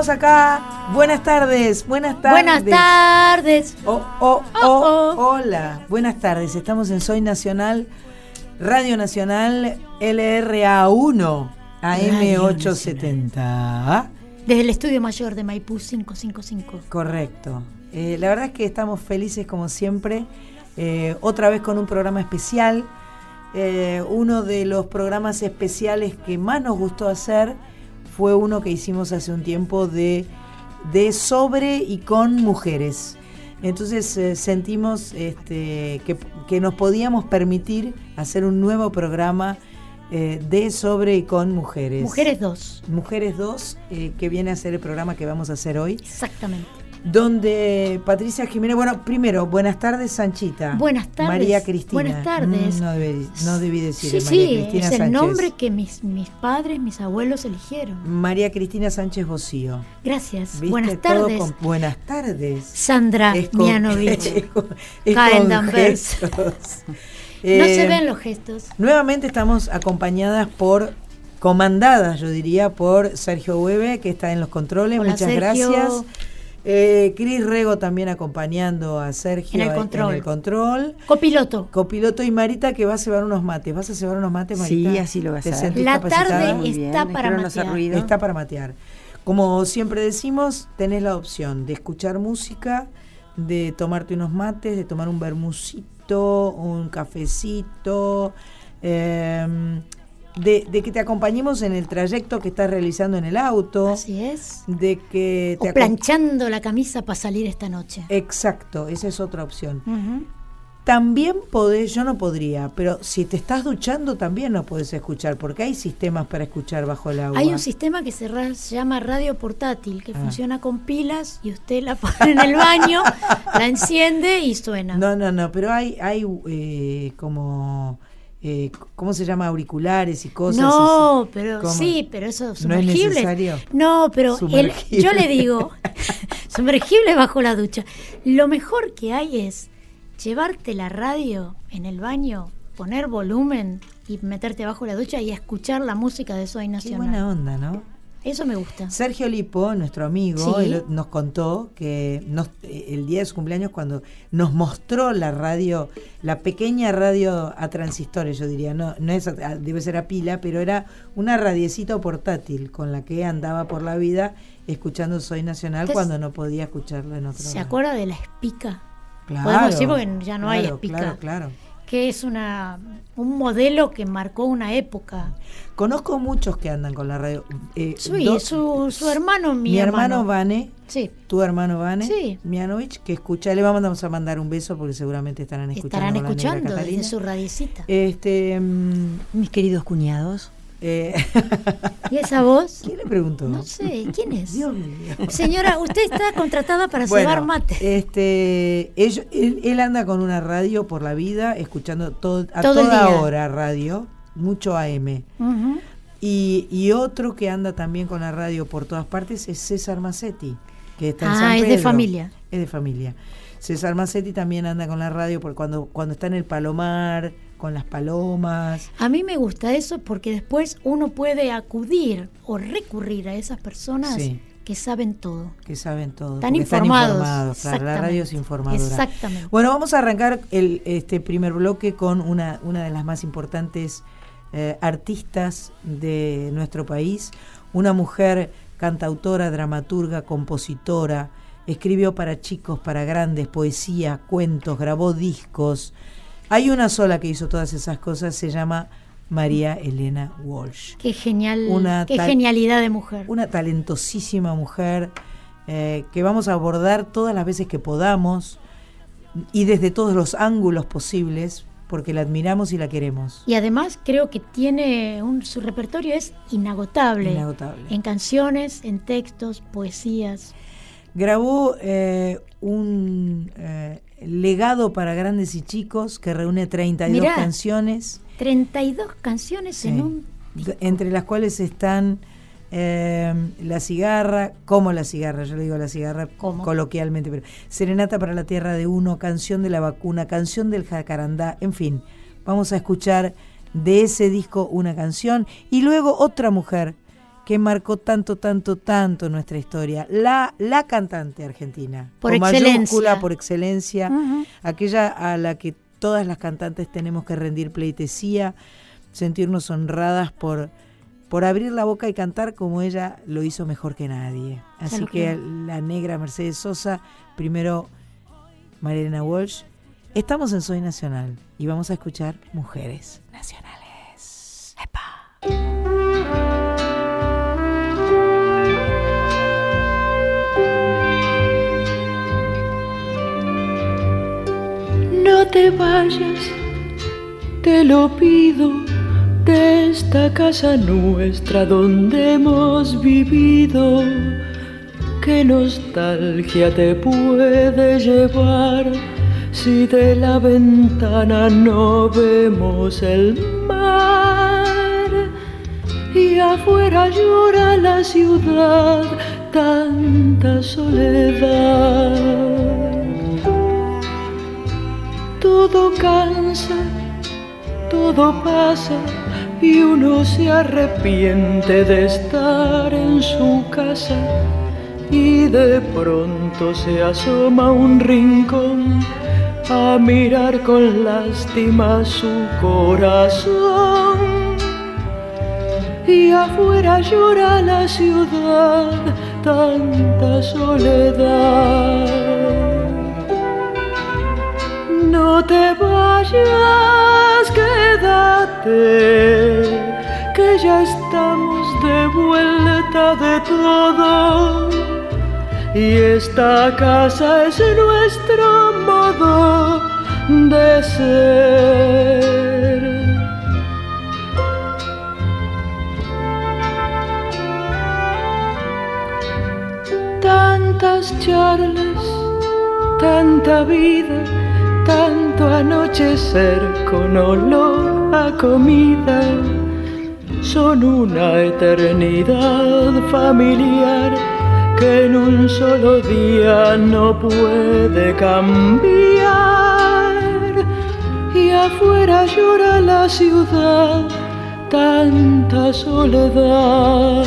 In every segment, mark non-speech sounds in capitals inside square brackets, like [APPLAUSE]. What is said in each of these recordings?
estamos acá. Buenas tardes, buenas tardes. Buenas tardes. Oh, oh, oh, hola. Buenas tardes. Estamos en Soy Nacional, Radio Nacional LRA1, AM870. Desde el estudio mayor de Maipú 555. Correcto. Eh, la verdad es que estamos felices como siempre. Eh, otra vez con un programa especial. Eh, uno de los programas especiales que más nos gustó hacer fue uno que hicimos hace un tiempo de, de sobre y con mujeres. Entonces eh, sentimos este, que, nos podíamos permitir hacer un nuevo programa eh, de sobre y con mujeres. Mujeres 2. Mujeres 2, eh, que viene a ser el programa que vamos a hacer hoy. Exactamente donde Patricia Jiménez, bueno, primero, buenas tardes, Sanchita. Buenas tardes. María Cristina. Buenas tardes. Mm, no, debí, no debí decir sí, María sí, es el nombre que mis, mis padres, mis abuelos eligieron. María Cristina Sánchez Bocío. Gracias. Buenas tardes. buenas tardes. Sandra Mianovich. [LAUGHS] Danvers. no se eh, ven los gestos. Nuevamente estamos acompañadas por comandadas, yo diría, por Sergio Hueve, que está en los controles. Muchas gracias. Eh, Cris Rego también acompañando a Sergio en el, control. en el control. Copiloto. Copiloto y Marita que va a llevar unos mates. ¿Vas a llevar unos mates, Marita? Sí, así lo vas a hacer. La tarde está para matear. Está para matear. Como siempre decimos, tenés la opción de escuchar música, de tomarte unos mates, de tomar un bermucito, un cafecito. Eh, de, que te acompañemos en el trayecto que estás realizando en el auto. Así es. De que te planchando la camisa para salir esta noche. Exacto, esa es otra opción. También podés, yo no podría, pero si te estás duchando también no puedes escuchar, porque hay sistemas para escuchar bajo el agua. Hay un sistema que se llama radio portátil, que ah. funciona con pilas y usted la [LAUGHS] pone en el baño, la enciende y suena. No, no, no, pero hay, hay eh, como eh, ¿cómo se llama? auriculares y cosas. No, pero sí, pero eso sumergible. No, no pero yo le digo, [LAUGHS] [LAUGHS] sumergible bajo la ducha. Lo mejor que hay es llevarte la radio en el baño, poner volumen y meterte bajo la ducha y escuchar la música de Soy Nacional. Qué buena onda, ¿no? Eso me gusta. Sergio Lipo, nuestro amigo, nos contó que eh, el día de su cumpleaños, cuando nos mostró la radio, la pequeña radio a transistores, yo diría, no, no es debe ser a pila, pero era una radiecita portátil con la que andaba por la vida escuchando Soy Nacional cuando no podía escucharlo en otro ¿Se acuerda de la espica? Claro. Podemos decir porque ya no hay espica. Claro, claro que es una, un modelo que marcó una época. Conozco muchos que andan con la radio. Eh, sí, su, su, hermano, mi, mi hermano. Vane, sí. tu hermano Vane, sí. Mianovich, que escucha, le vamos a mandar un beso porque seguramente estarán escuchando. Estarán escuchando desde su radicita. Este, mm, mis queridos cuñados. Eh, ¿Y esa voz? ¿Quién le preguntó? No sé, ¿quién es? Dios mío. Señora, usted está contratada para llevar mate. Este, él, anda con una radio por la vida, escuchando todo, a toda hora radio, mucho AM. y, otro que anda también con la radio por todas partes es César Massetti, que está en ah, es de familia. Es de familia. César Massetti también anda con la radio porque cuando, cuando está en el Palomar con las palomas. A mí me gusta eso porque después uno puede acudir o recurrir a esas personas que saben todo. Que saben todo. Están informados. la radio es informadora. Exactamente. Bueno, vamos a arrancar el, este primer bloque con una, una de las más importantes eh, artistas de nuestro país, una mujer cantautora, dramaturga, compositora, escribió para chicos, para grandes, poesía, cuentos, grabó discos, hay una sola que hizo todas esas cosas, se llama María Elena Walsh. Qué genial, qué genialidad de mujer. Una talentosísima mujer eh, que vamos a abordar todas las veces que podamos y desde todos los ángulos posibles porque la admiramos y la queremos. Y además creo que tiene un, su repertorio es inagotable. Inagotable. En canciones, en textos, poesías. Grabó eh, un eh, legado para grandes y chicos que reúne 32 canciones. 32 canciones en un... Entre las cuales están eh, La cigarra, como La cigarra, yo le digo La cigarra coloquialmente, pero Serenata para la Tierra de Uno, Canción de la Vacuna, Canción del Jacarandá, en fin, vamos a escuchar de ese disco una canción. Y luego otra mujer que marcó tanto, tanto, tanto nuestra historia. La, la cantante argentina. Por excelencia. por excelencia. Aquella a la que todas las cantantes tenemos que rendir pleitesía, sentirnos honradas por, por abrir la boca y cantar como ella lo hizo mejor que nadie. Así que la negra Mercedes Sosa, primero Marilena Walsh. Estamos en Soy Nacional y vamos a escuchar Mujeres Nacionales. No te vayas, te lo pido, de esta casa nuestra donde hemos vivido. ¿Qué nostalgia te puede llevar si de la ventana no vemos el mar? Y afuera llora la ciudad, tanta soledad todo cansa, todo pasa y uno se arrepiente de estar en su casa y de pronto se asoma un rincón a mirar con lástima su corazón. Y afuera llora la ciudad, tanta soledad no te vayas, quédate, que ya estamos de vuelta de todo. Y esta casa es nuestro modo de ser. Tantas charlas, tanta vida tanto anochecer con olor a comida son una eternidad familiar que en un solo día no puede cambiar. Y afuera llora la ciudad, tanta soledad.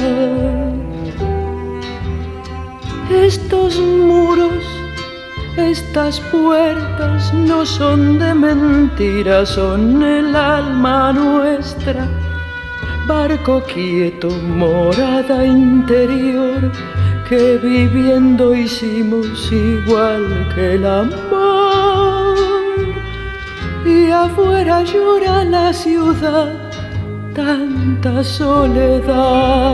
Estos muros estas puertas no son de mentira, son el alma nuestra. Barco quieto, morada interior, que viviendo hicimos igual que el amor. Y afuera llora la ciudad, tanta soledad.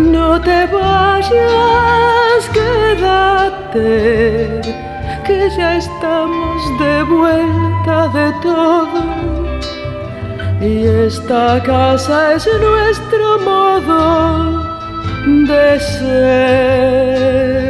No te vayas, quédate, que ya estamos de vuelta de todo. Y esta casa es nuestro modo de ser.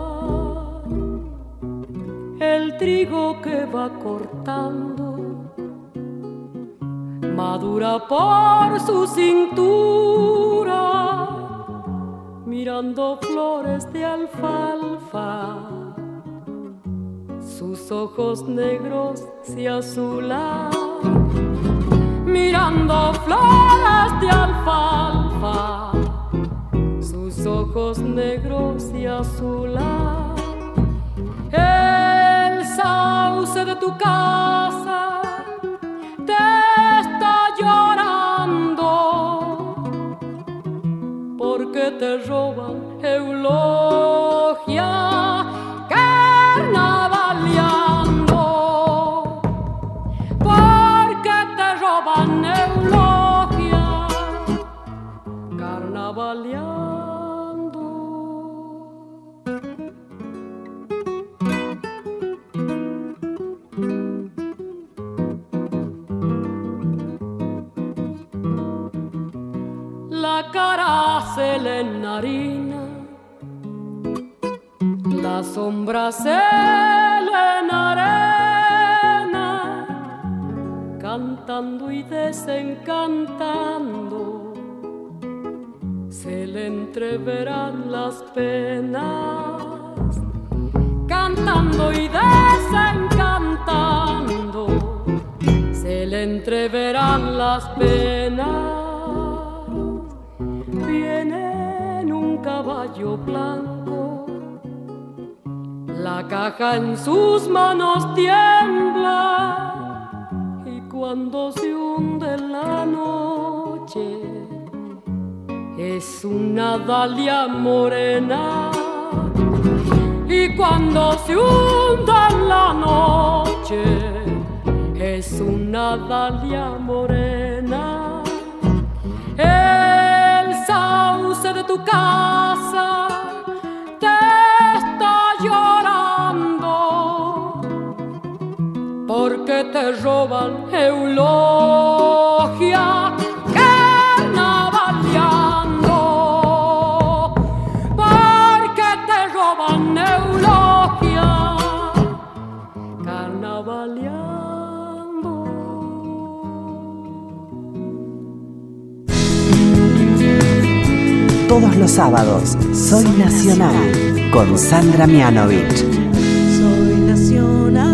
el trigo que va cortando madura por su cintura, mirando flores de alfalfa. Sus ojos negros se azulan, mirando flores de alfalfa. Sus ojos negros se azulan sauce de tu casa te está llorando. Porque te roban eulogia la sombra se le enarena, cantando y desencantando, se le entreverán las penas, cantando y desencantando, se le entreverán las penas blanco. La caja en sus manos tiembla y cuando se hunde la noche es una dalia morena. Y cuando se hunde la noche es una dalia morena tu casa te está llorando. Porque te roban eulogia todos los sábados. Soy Nacional con Sandra Mianovich. Soy Nacional.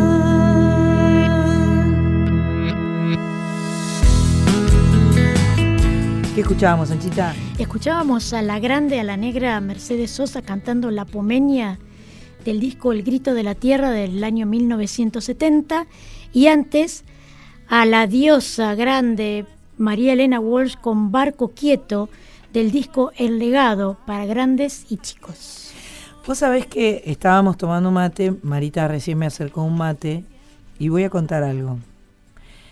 ¿Qué escuchábamos, Anchita? Escuchábamos a la grande, a la negra Mercedes Sosa cantando La Pomeña del disco El Grito de la Tierra del año 1970 y antes a la diosa grande María Elena Walsh con Barco Quieto del disco El legado para grandes y chicos. Vos sabés que estábamos tomando mate, Marita recién me acercó un mate y voy a contar algo.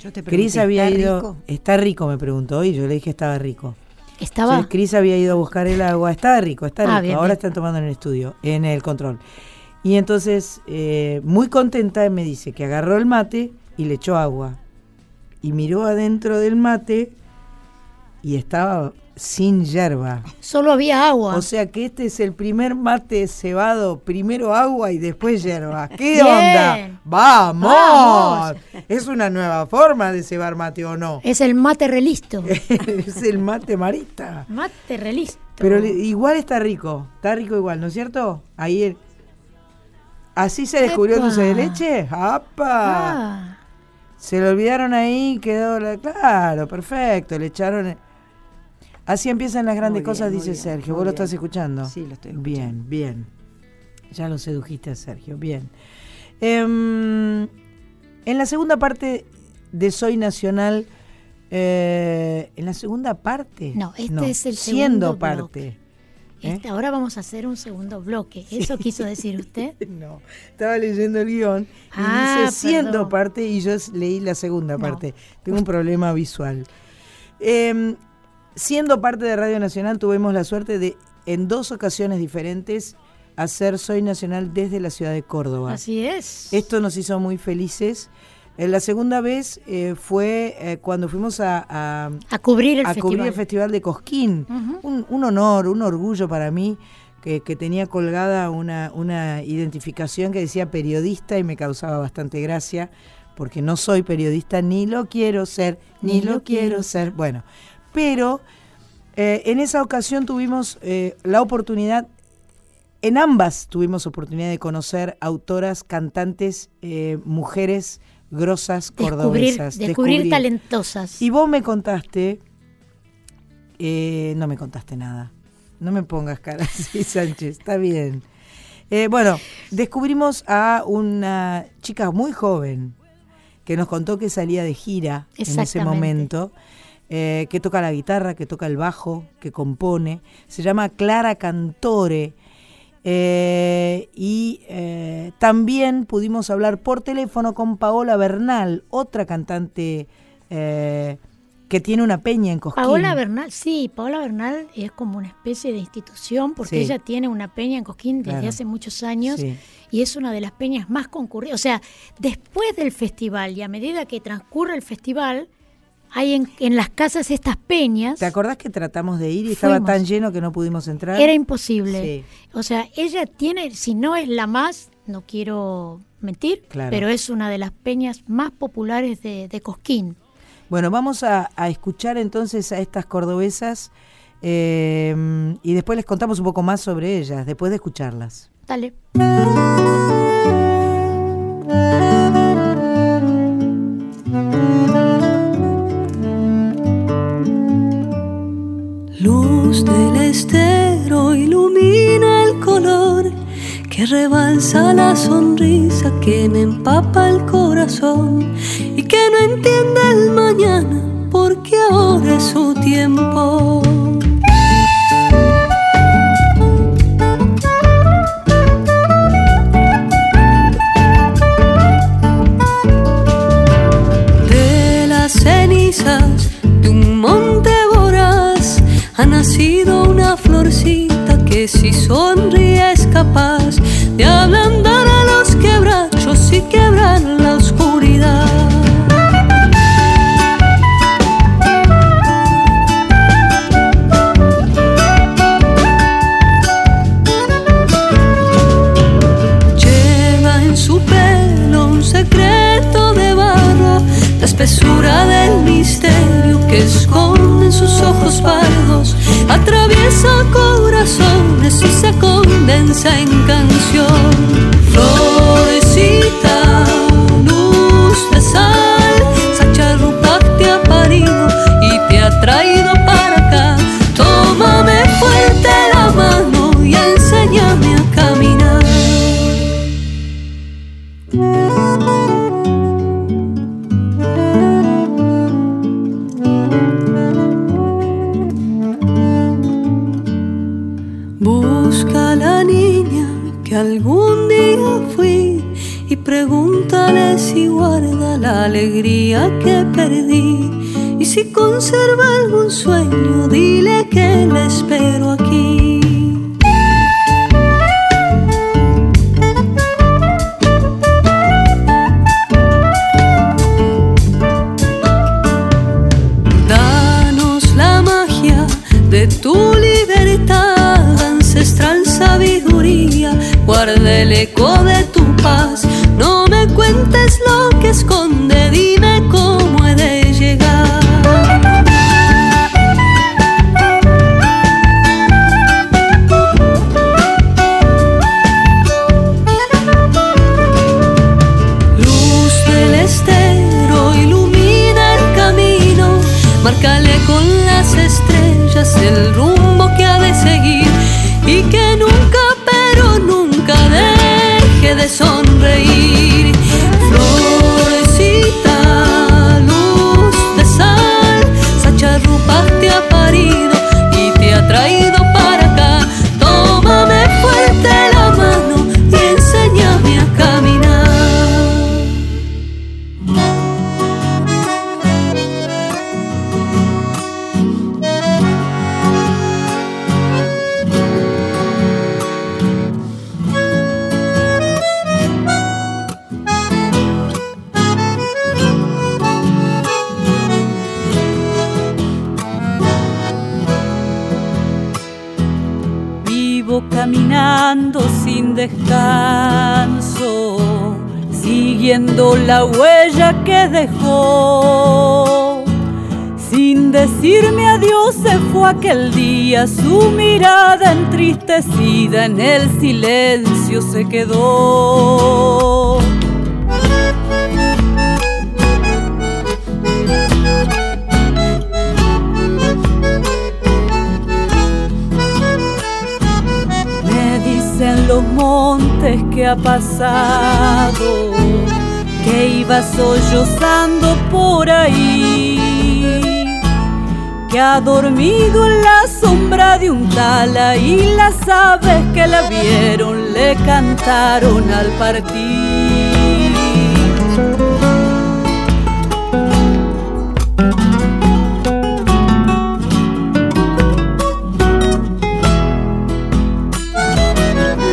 Yo te Cris había ido, está rico me preguntó y yo le dije estaba rico. Estaba. Cris había ido a buscar el agua, estaba rico, está ah, rico. Ahora están tomando en el estudio, en el control. Y entonces, eh, muy contenta, me dice que agarró el mate y le echó agua. Y miró adentro del mate y estaba sin yerba. Solo había agua. O sea que este es el primer mate cebado, primero agua y después yerba. [LAUGHS] ¿Qué onda? ¡Vamos! Es una nueva forma de cebar mate o no. Es el mate relisto. [LAUGHS] es el mate marista. Mate relisto. Pero igual está rico, está rico igual, ¿no es cierto? Ahí ¿Así se descubrió dulce de leche? ¡Apa! Ah. Se lo olvidaron ahí, quedó, claro, perfecto, le echaron Así empiezan las grandes cosas, dice Sergio. ¿Vos lo estás escuchando? Sí, lo estoy escuchando. Bien, bien. Ya lo sedujiste a Sergio, bien. Em, en la segunda parte de Soy Nacional, eh, en la segunda parte. No, este es el siendo parte. ¿eh? Este, ahora vamos a hacer un segundo bloque. ¿Eso quiso decir usted? [LAUGHS] no, estaba leyendo el guion y ah, dice siendo parte y yo leí la segunda parte. Tengo un problema visual. Eh, siendo parte de Radio Nacional, tuvimos la suerte de, en dos ocasiones diferentes, hacer Soy Nacional desde la ciudad de Córdoba. Así es. Esto nos hizo muy felices. Eh, la segunda vez eh, fue eh, cuando fuimos a, a, cubrir, el a cubrir el Festival de Cosquín. un, honor, un orgullo para mí que, que, tenía colgada una, una identificación que decía periodista y me causaba bastante gracia porque no soy periodista, ni lo quiero ser, ni, lo, quiero ser. Bueno, pero eh, en esa ocasión tuvimos eh, la oportunidad, en ambas tuvimos oportunidad de conocer autoras, cantantes, eh, mujeres grosas, cordobesas. Descubrir, talentosas. Y vos me contaste, no me contaste nada. No me pongas cara [LAUGHS] así, Sánchez, está bien. bueno, descubrimos a una chica muy joven, que nos contó que salía de gira en ese momento. Eh, que toca la guitarra, que toca el bajo, que compone. Se llama Clara Cantore. Eh, y eh, también pudimos hablar por teléfono con Paola Bernal, otra cantante que tiene una peña en Cosquín. Paola Bernal, sí, Paola Bernal es como una especie de institución porque ella tiene una peña en Cosquín desde hace muchos años y es una de las peñas más concurridas. O sea, después del festival y a medida que transcurre el festival, hay en, las casas estas peñas. ¿Te acordás que tratamos de ir y estaba tan lleno que no pudimos entrar? Era imposible. O sea, ella tiene, si no es la más, no quiero mentir, pero es una de las peñas más populares de, Cosquín. Bueno, vamos a, escuchar entonces a estas cordobesas eh, y después les contamos un poco más sobre ellas, después de escucharlas. Dale. Del estero ilumina el color que rebalsa la sonrisa que me empapa el corazón y que no entiende el mañana porque ahora es su tiempo. Mirada entristecida en el silencio se quedó. los montes que ha pasado, que iba sollozando por ahí, ha dormido en la sombra de un tala y las aves que la vieron le cantaron al partir.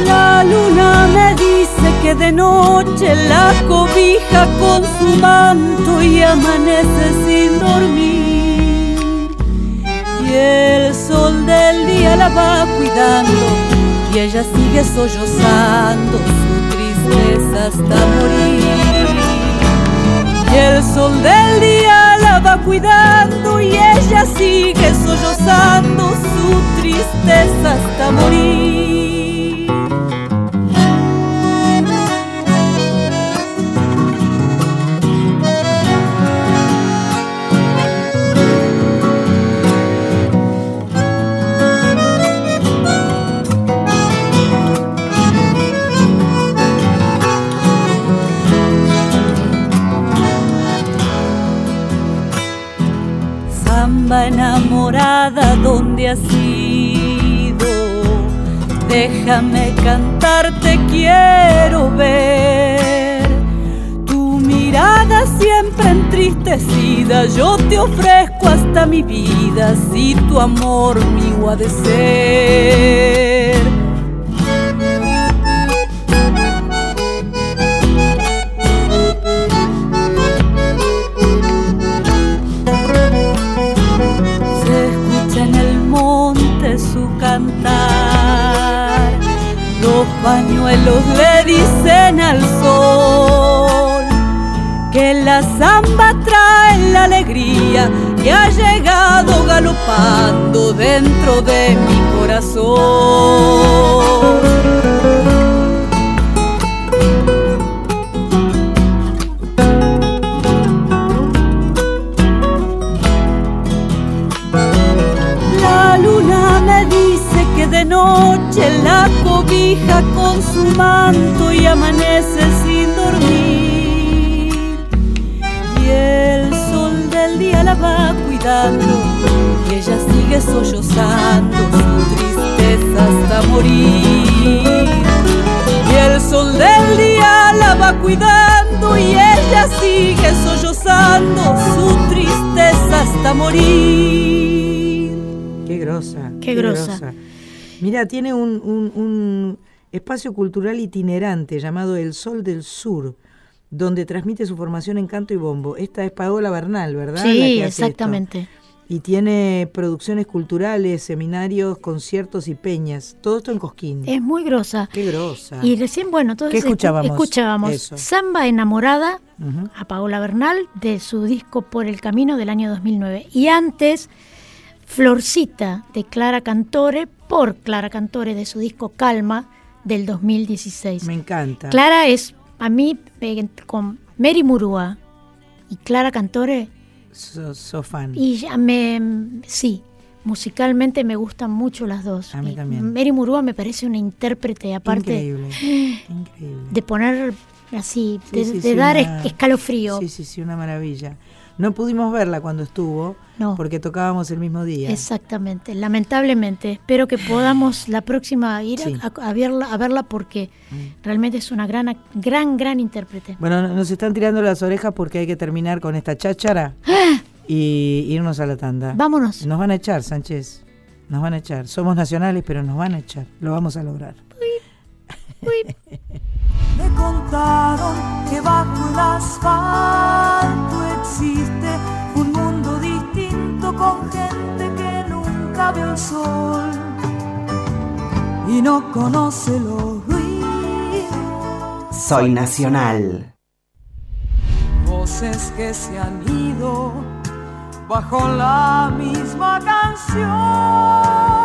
La luna me dice que de noche la cobija con su manto y amanece sin dormir. El sol del día la va cuidando y ella sigue sollozando su tristeza hasta morir. Y el sol del día la va cuidando y ella sigue sollozando su tristeza hasta morir. Déjame cantarte, quiero ver tu mirada siempre entristecida. Yo te ofrezco hasta mi vida si tu amor mío ha. Le dicen al sol que la samba trae la alegría que ha llegado galopando dentro de mi corazón. de noche la cobija con su manto y amanece sin dormir. Y el sol del día la va cuidando y ella sigue sollozando su tristeza hasta morir. Y el sol del día la va cuidando y ella sigue sollozando su tristeza hasta morir. Qué grosa. Qué, grosa. Mira, tiene un, espacio cultural itinerante llamado El Sol del Sur, donde transmite su formación en canto y bombo. Esta es Paola Bernal, ¿verdad? Sí, exactamente. Y tiene producciones culturales, seminarios, conciertos y peñas. Todo esto en Cosquín. Es muy grosa. Qué grosa. Y recién, bueno, todos escuchábamos? escuchábamos Samba Enamorada a Paola Bernal de su disco Por el Camino del año 2009. Y antes, Florcita de Clara Cantore por Clara Cantore de su disco Calma del 2016. Me encanta. Clara es, a mí, con Mary Murúa y Clara Cantore. So, fan. Y ya me, sí, musicalmente me gustan mucho las dos. A mí también. Mary Murúa me parece una intérprete, aparte increíble, [GASPS] increíble. de poner así, de, dar escalofrío. Sí, sí, sí, una maravilla. No pudimos verla cuando estuvo, porque tocábamos el mismo día. Exactamente, lamentablemente. Espero que podamos la próxima ir a, verla, a verla porque mm. realmente es una gran, gran, gran intérprete. Bueno, nos están tirando las orejas porque hay que terminar con esta cháchara ¡Ah! y irnos a la tanda. Vámonos. Nos van a echar, Sánchez. Nos van a echar. Somos nacionales, pero nos van a echar. Lo vamos a lograr. Uy. [LAUGHS] contaron que bajo el asfalto existe un mundo distinto con gente que nunca ve el sol y no conoce los ruidos. Soy nacional. Voces que se han ido bajo la misma canción.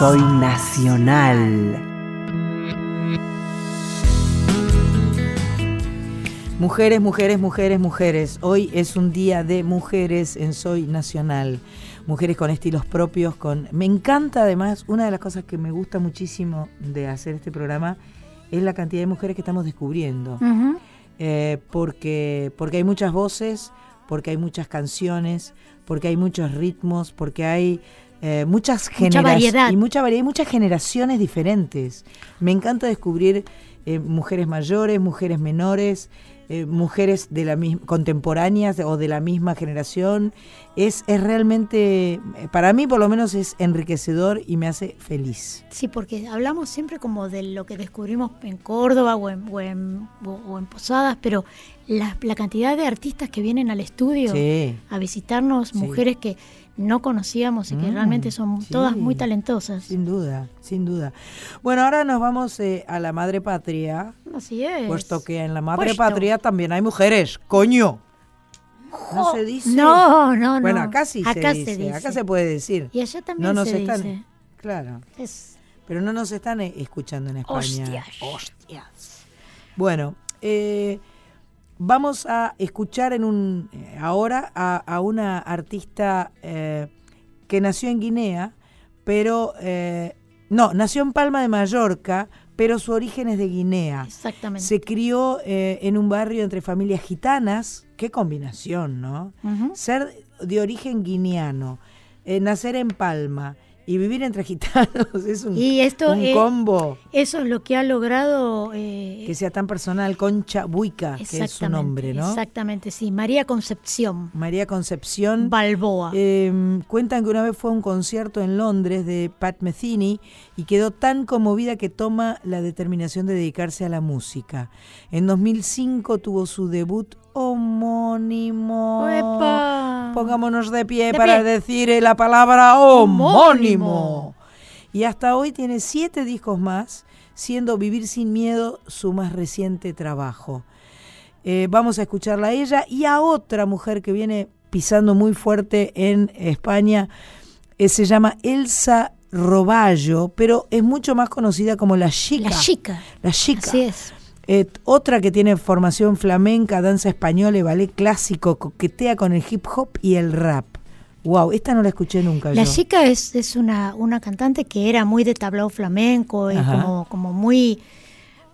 Soy nacional. Mujeres, mujeres, mujeres, mujeres. Hoy es un día de mujeres en Soy Nacional. mujeres con estilos propios, con me encanta además, una de las cosas que me gusta muchísimo de hacer este programa es la cantidad de mujeres que estamos descubriendo. Eh, porque, porque hay muchas voces, porque hay muchas canciones, porque hay muchos ritmos, porque hay eh, muchas generaciones y mucha variedad y muchas generaciones diferentes. Me encanta descubrir eh, mujeres mayores, mujeres menores, eh, mujeres de la contemporáneas o de la misma generación. Es, es realmente, para mí por lo menos es enriquecedor y me hace feliz. Sí, porque hablamos siempre como de lo que descubrimos en Córdoba o en, o en, Posadas, pero la, cantidad de artistas que vienen al estudio a visitarnos, mujeres que no conocíamos y que mm, realmente son todas muy talentosas. Sin duda, sin duda. Bueno, ahora nos vamos eh, a la madre patria. Así es. Puesto que en la madre patria también hay mujeres, coño. No se dice. No, no, no. Bueno, acá sí se, dice, Acá se puede decir. Y allá también no nos se están, dice. Claro. Pero no nos están eh, escuchando en España. Hostias. Hostias. Bueno, eh, Vamos a escuchar en un eh, ahora a, una artista eh, que nació en Guinea, pero eh, no, nació en Palma de Mallorca, pero su origen es de Guinea. Exactamente. Se crió en un barrio entre familias gitanas. Qué combinación, ¿no? Ser de origen guineano, nacer en Palma y vivir entre gitanos [LAUGHS] es un, un combo. Eso es lo que ha logrado... Eh, que sea tan personal, Concha Buica, que es su nombre, ¿no? Exactamente, sí. María Concepción. María Concepción. Balboa. Em, cuentan que una vez fue a un concierto en Londres de Pat Metheny y quedó tan conmovida que toma la determinación de dedicarse a la música. En 2005 tuvo su debut homónimo. Pongámonos de pie para decir la palabra homónimo. Y hasta hoy tiene siete discos más, siendo Vivir sin Miedo su más reciente trabajo. Eh, vamos a escucharla a ella y a otra mujer que viene pisando muy fuerte en España. Eh, se llama Elsa Roballo, pero es mucho más conocida como La Chica. La Chica. La Chica. Así es. Eh, otra que tiene formación flamenca, danza española y ballet clásico, coquetea con el hip hop y el rap. Wow, esta no la escuché nunca. La chica es, es una, una cantante que era muy de tablao flamenco y como, como muy,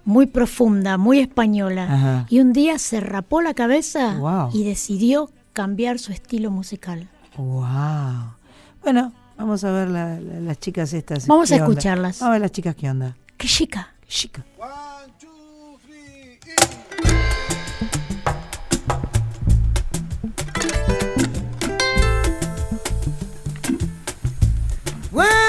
muy profunda, muy española. Y un día se rapó la cabeza y decidió cambiar su estilo musical. Wow. Bueno, vamos a ver las chicas estas. Vamos a escucharlas. Vamos a ver las chicas qué onda. Qué chica. Qué chica. Well,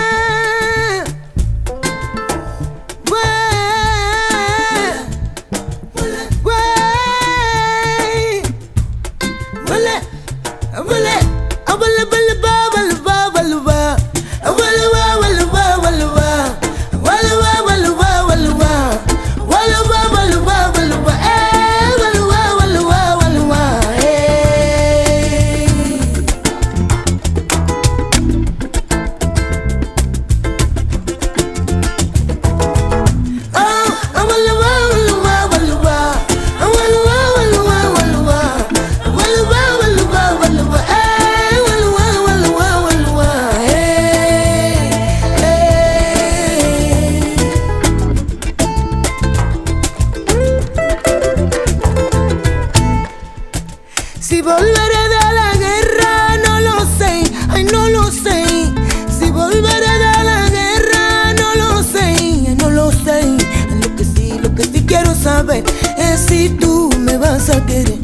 a querer.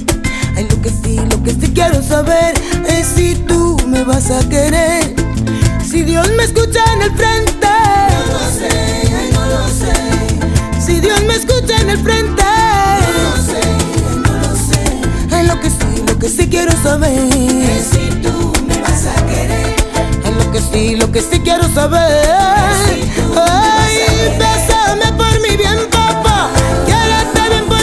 Ay, lo que sí, lo que sí quiero saber es si tú me vas a querer. Si Dios me escucha en el frente. No lo sé, no lo sé. Si Dios me escucha en el frente. No lo sé, ay, no lo sé. Lo que sí, lo que sí quiero saber es si tú me vas a querer. Ay, lo que sí, lo que sí quiero saber. Si tú ay, me vas a bésame por mi bien, papá. Quiérete bien por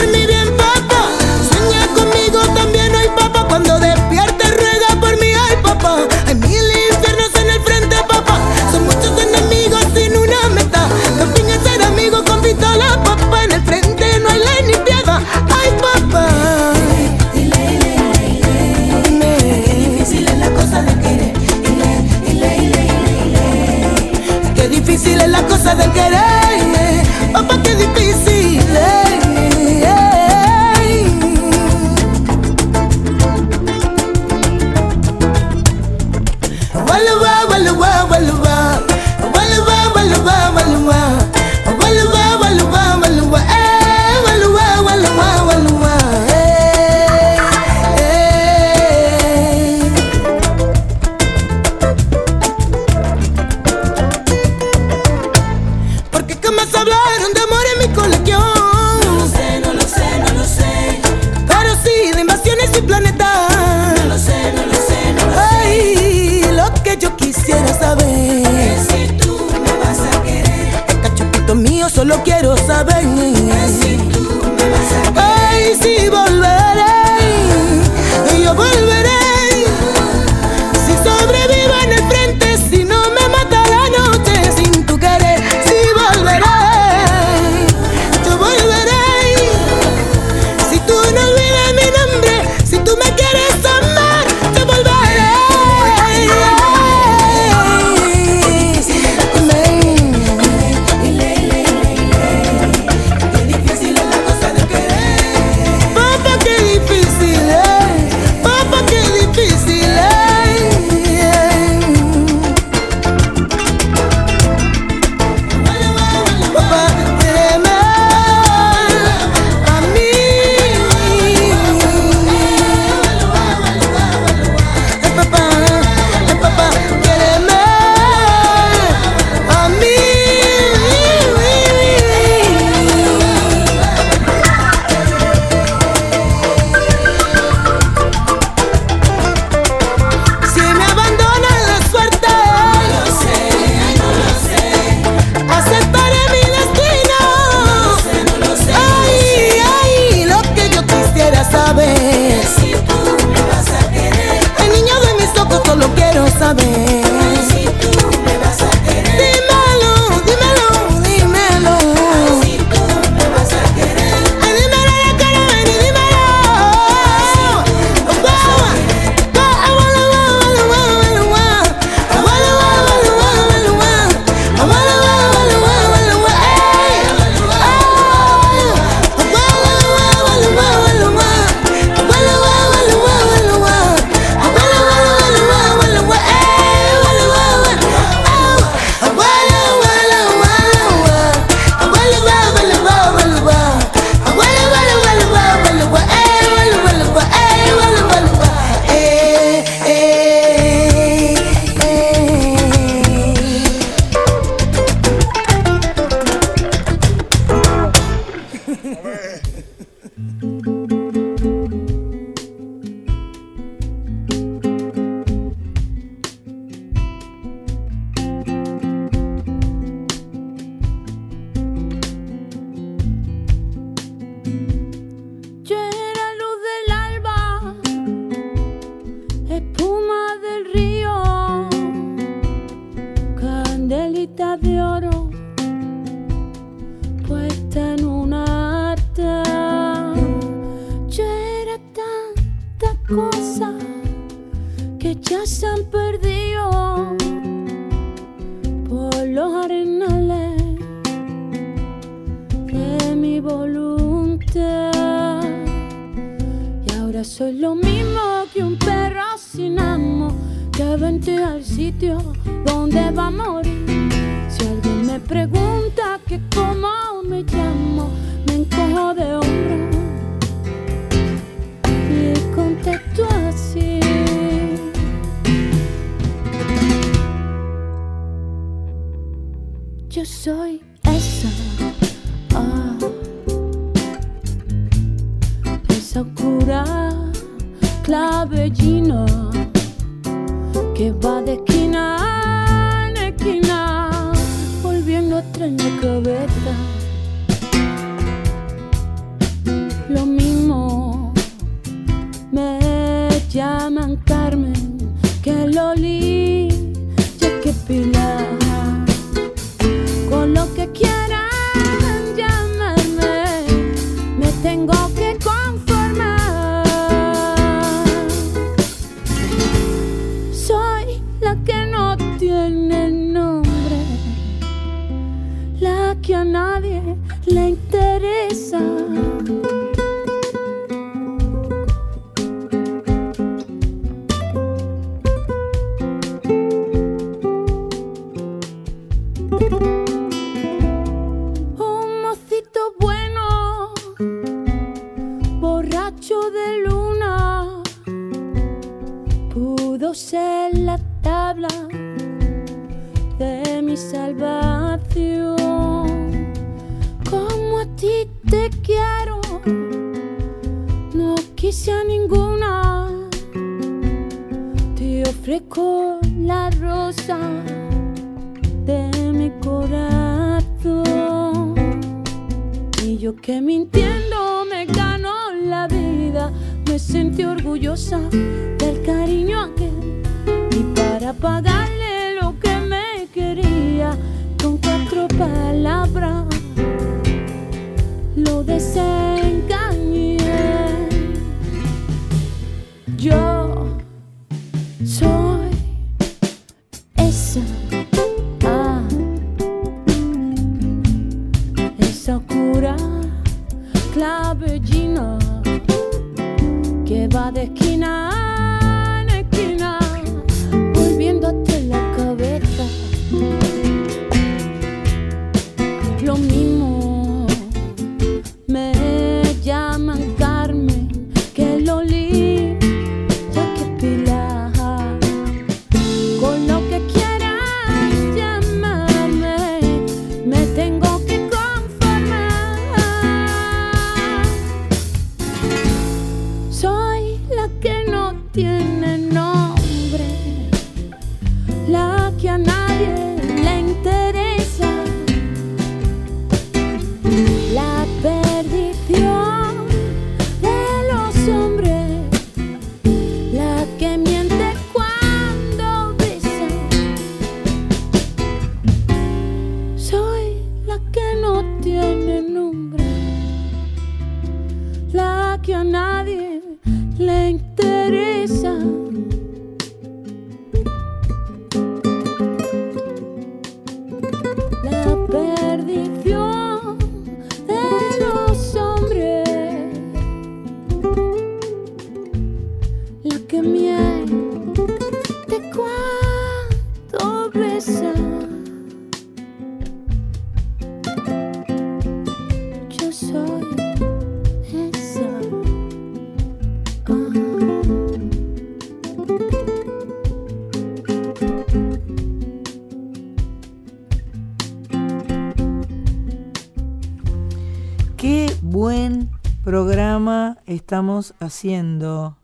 estamos haciendo.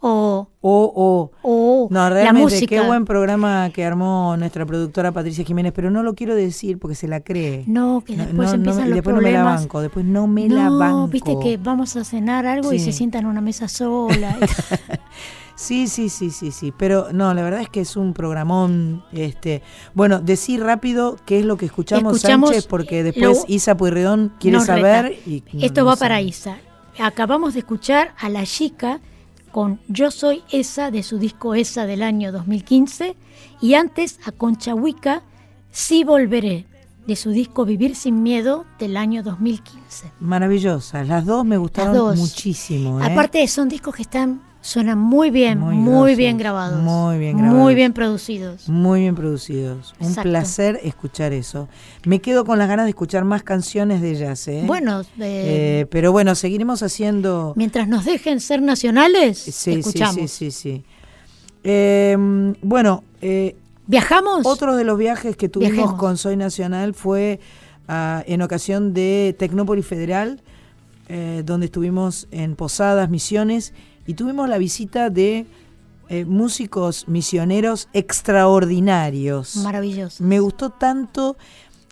Oh, Oh, oh. oh, No, la realmente, música. qué buen programa que armó nuestra productora Patricia Jiménez, pero no lo quiero decir porque se la cree. No, que No, después no, empiezan no, y los después no me la problemas. banco, después no me la No, banco. viste que vamos a cenar algo y se sientan en una mesa sola. [LAUGHS] Sí, sí, sí, sí, sí. Pero no, la verdad es que es un programón. Este, bueno, decir rápido qué es lo que escuchamos, Escuchamos, Sánchez, porque después lo- Isa Pueyrredón quiere saber. Y, no, Esto no va sabe. para Isa. Acabamos de escuchar a La Chica con Yo Soy Esa de su disco Esa del año 2015 y antes a Concha Huica, Sí Volveré de su disco Vivir sin Miedo del año 2015. Maravillosas. Las dos me gustaron dos. muchísimo. ¿eh? Aparte son discos que están suenan muy bien, Muy muy, grosos, bien grabados, muy bien grabados. muy bien producidos. Muy bien producidos. Un Exacto. placer escuchar eso. Me quedo con las ganas de escuchar más canciones de ellas. ¿eh? Bueno, eh, Eh, pero bueno, seguiremos haciendo. mientras nos dejen ser nacionales, Sí, sí, escuchamos. sí, sí, sí. Eh, bueno, eh, ¿Viajamos? otro de los viajes que tuvimos Viajemos. con Soy Nacional fue ah, en ocasión de Tecnópolis Federal, eh, donde estuvimos en Posadas, Misiones, y tuvimos la visita de eh, músicos misioneros extraordinarios. Maravilloso. Me gustó tanto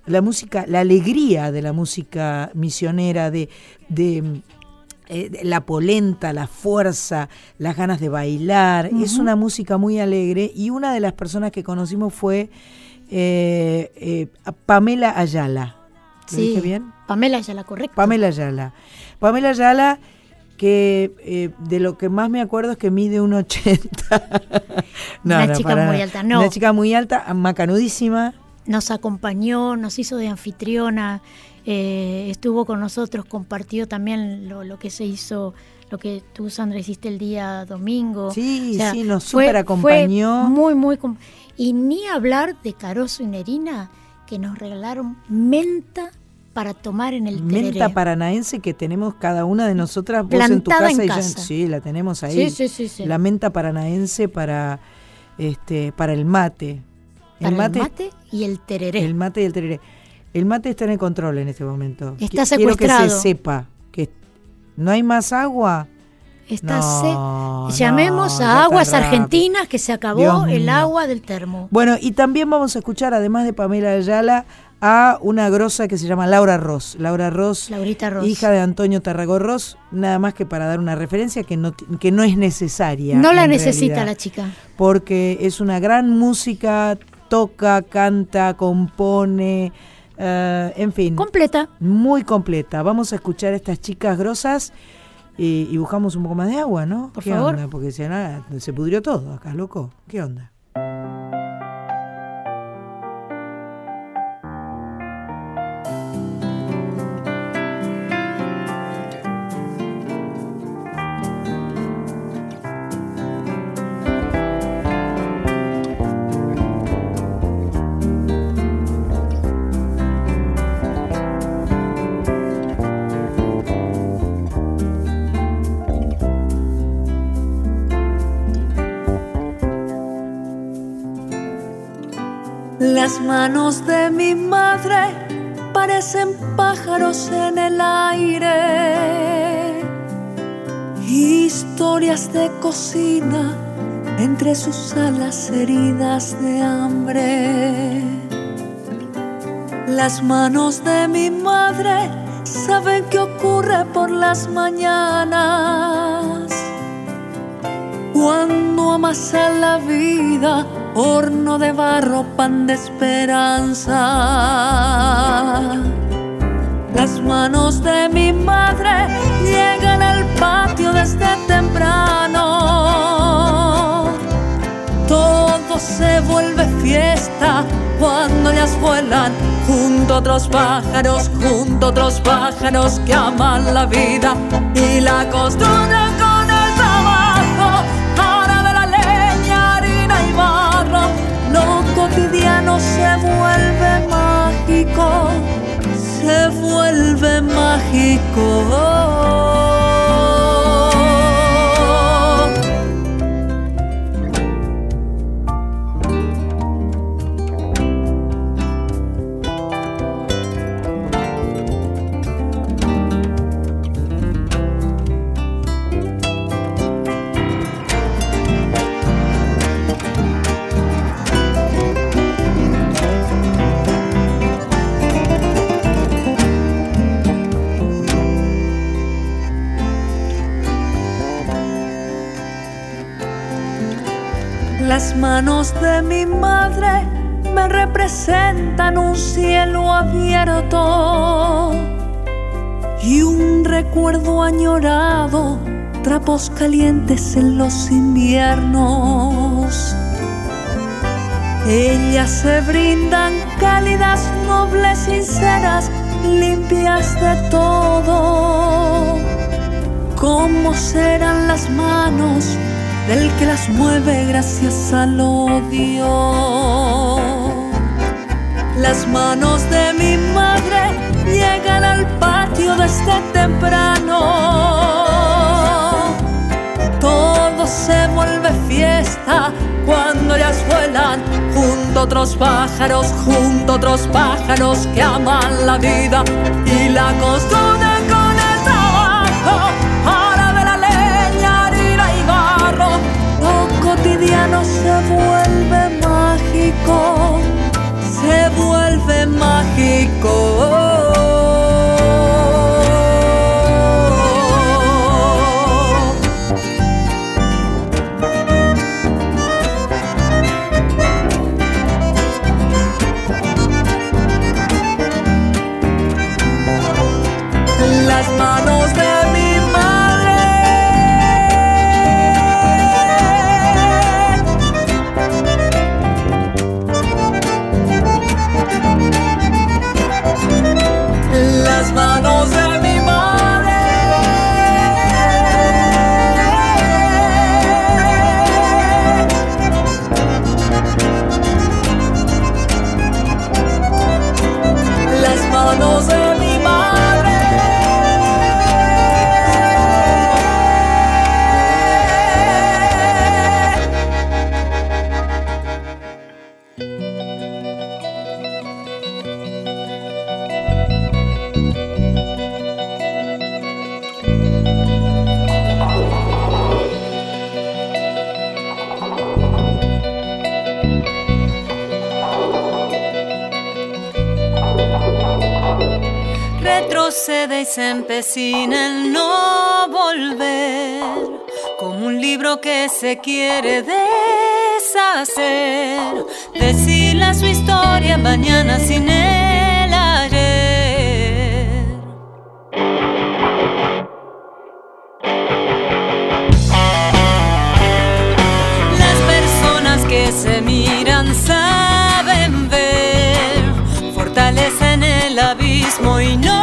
la música, la alegría de la música misionera, de, de, eh, de la polenta, la fuerza, las ganas de bailar. Es una música muy alegre y una de las personas que conocimos fue eh, eh, Pamela Ayala. ¿Lo Sí. dije bien? Pamela ya la correcta. Pamela Ayala. Pamela Ayala, que eh, de lo que más me acuerdo es que mide un 80. [LAUGHS] Una chica muy alta, no. Una chica muy alta, macanudísima. nos acompañó, nos hizo de anfitriona, eh, estuvo con nosotros, compartió también lo, que se hizo, lo que tú, Sandra, hiciste el día domingo. Sí, sí, nos súper acompañó. muy, muy. Y ni hablar de Caroso y Nerina, que nos regalaron menta para tomar en el tereré. Menta paranaense que tenemos cada una de nosotras, vos en tu casa, y yo sí, la tenemos ahí. Sí, sí, sí, La menta paranaense para este para el mate. El mate, y el tereré. El mate y el tereré. El mate está en el control en este momento. Está secuestrado. Quiero que se sepa que no hay más agua. Está Llamemos a aguas argentinas que se acabó el agua del termo. Bueno, y también vamos a escuchar, además de Pamela Ayala, a una grosa que se llama Laura Ross. Laura Ross, hija de Antonio Tarragó Ross, nada más que para dar una referencia que no, que no es necesaria. No la necesita la chica. Porque es una gran música, toca, canta, compone, eh, en fin. Completa. Muy completa. Vamos a escuchar a estas chicas grosas y, buscamos un poco más de agua, ¿no? Por favor. Porque se, se pudrió todo acá, loco. ¿Qué onda? Manos de mi madre parecen pájaros en el aire. Historias de cocina entre sus alas heridas de hambre. Las manos de mi madre saben qué ocurre por las mañanas. Cuando amasa la vida horno de barro, pan de esperanza. Las manos de mi madre llegan al patio desde temprano. Todo se vuelve fiesta cuando ellas vuelan junto a otros pájaros, junto a otros pájaros que aman la vida y la construyen se vuelve mágico. Manos de mi madre me representan un cielo abierto y un recuerdo añorado, trapos calientes en los inviernos. Ellas se brindan cálidas, nobles, sinceras, limpias de todo. ¿Cómo serán las manos? Del que las mueve gracias al odio. Las manos de mi madre llegan al patio desde temprano. Todo se vuelve fiesta cuando ellas vuelan junto a otros pájaros, junto a otros pájaros que aman la vida y la construyen cotidiano se vuelve mágico, se vuelve mágico. Retrocede y se empecina en no volver, como un libro que se quiere deshacer, decirle su historia mañana sin el ayer. Las personas que se miran saben ver, fortalecen el abismo y no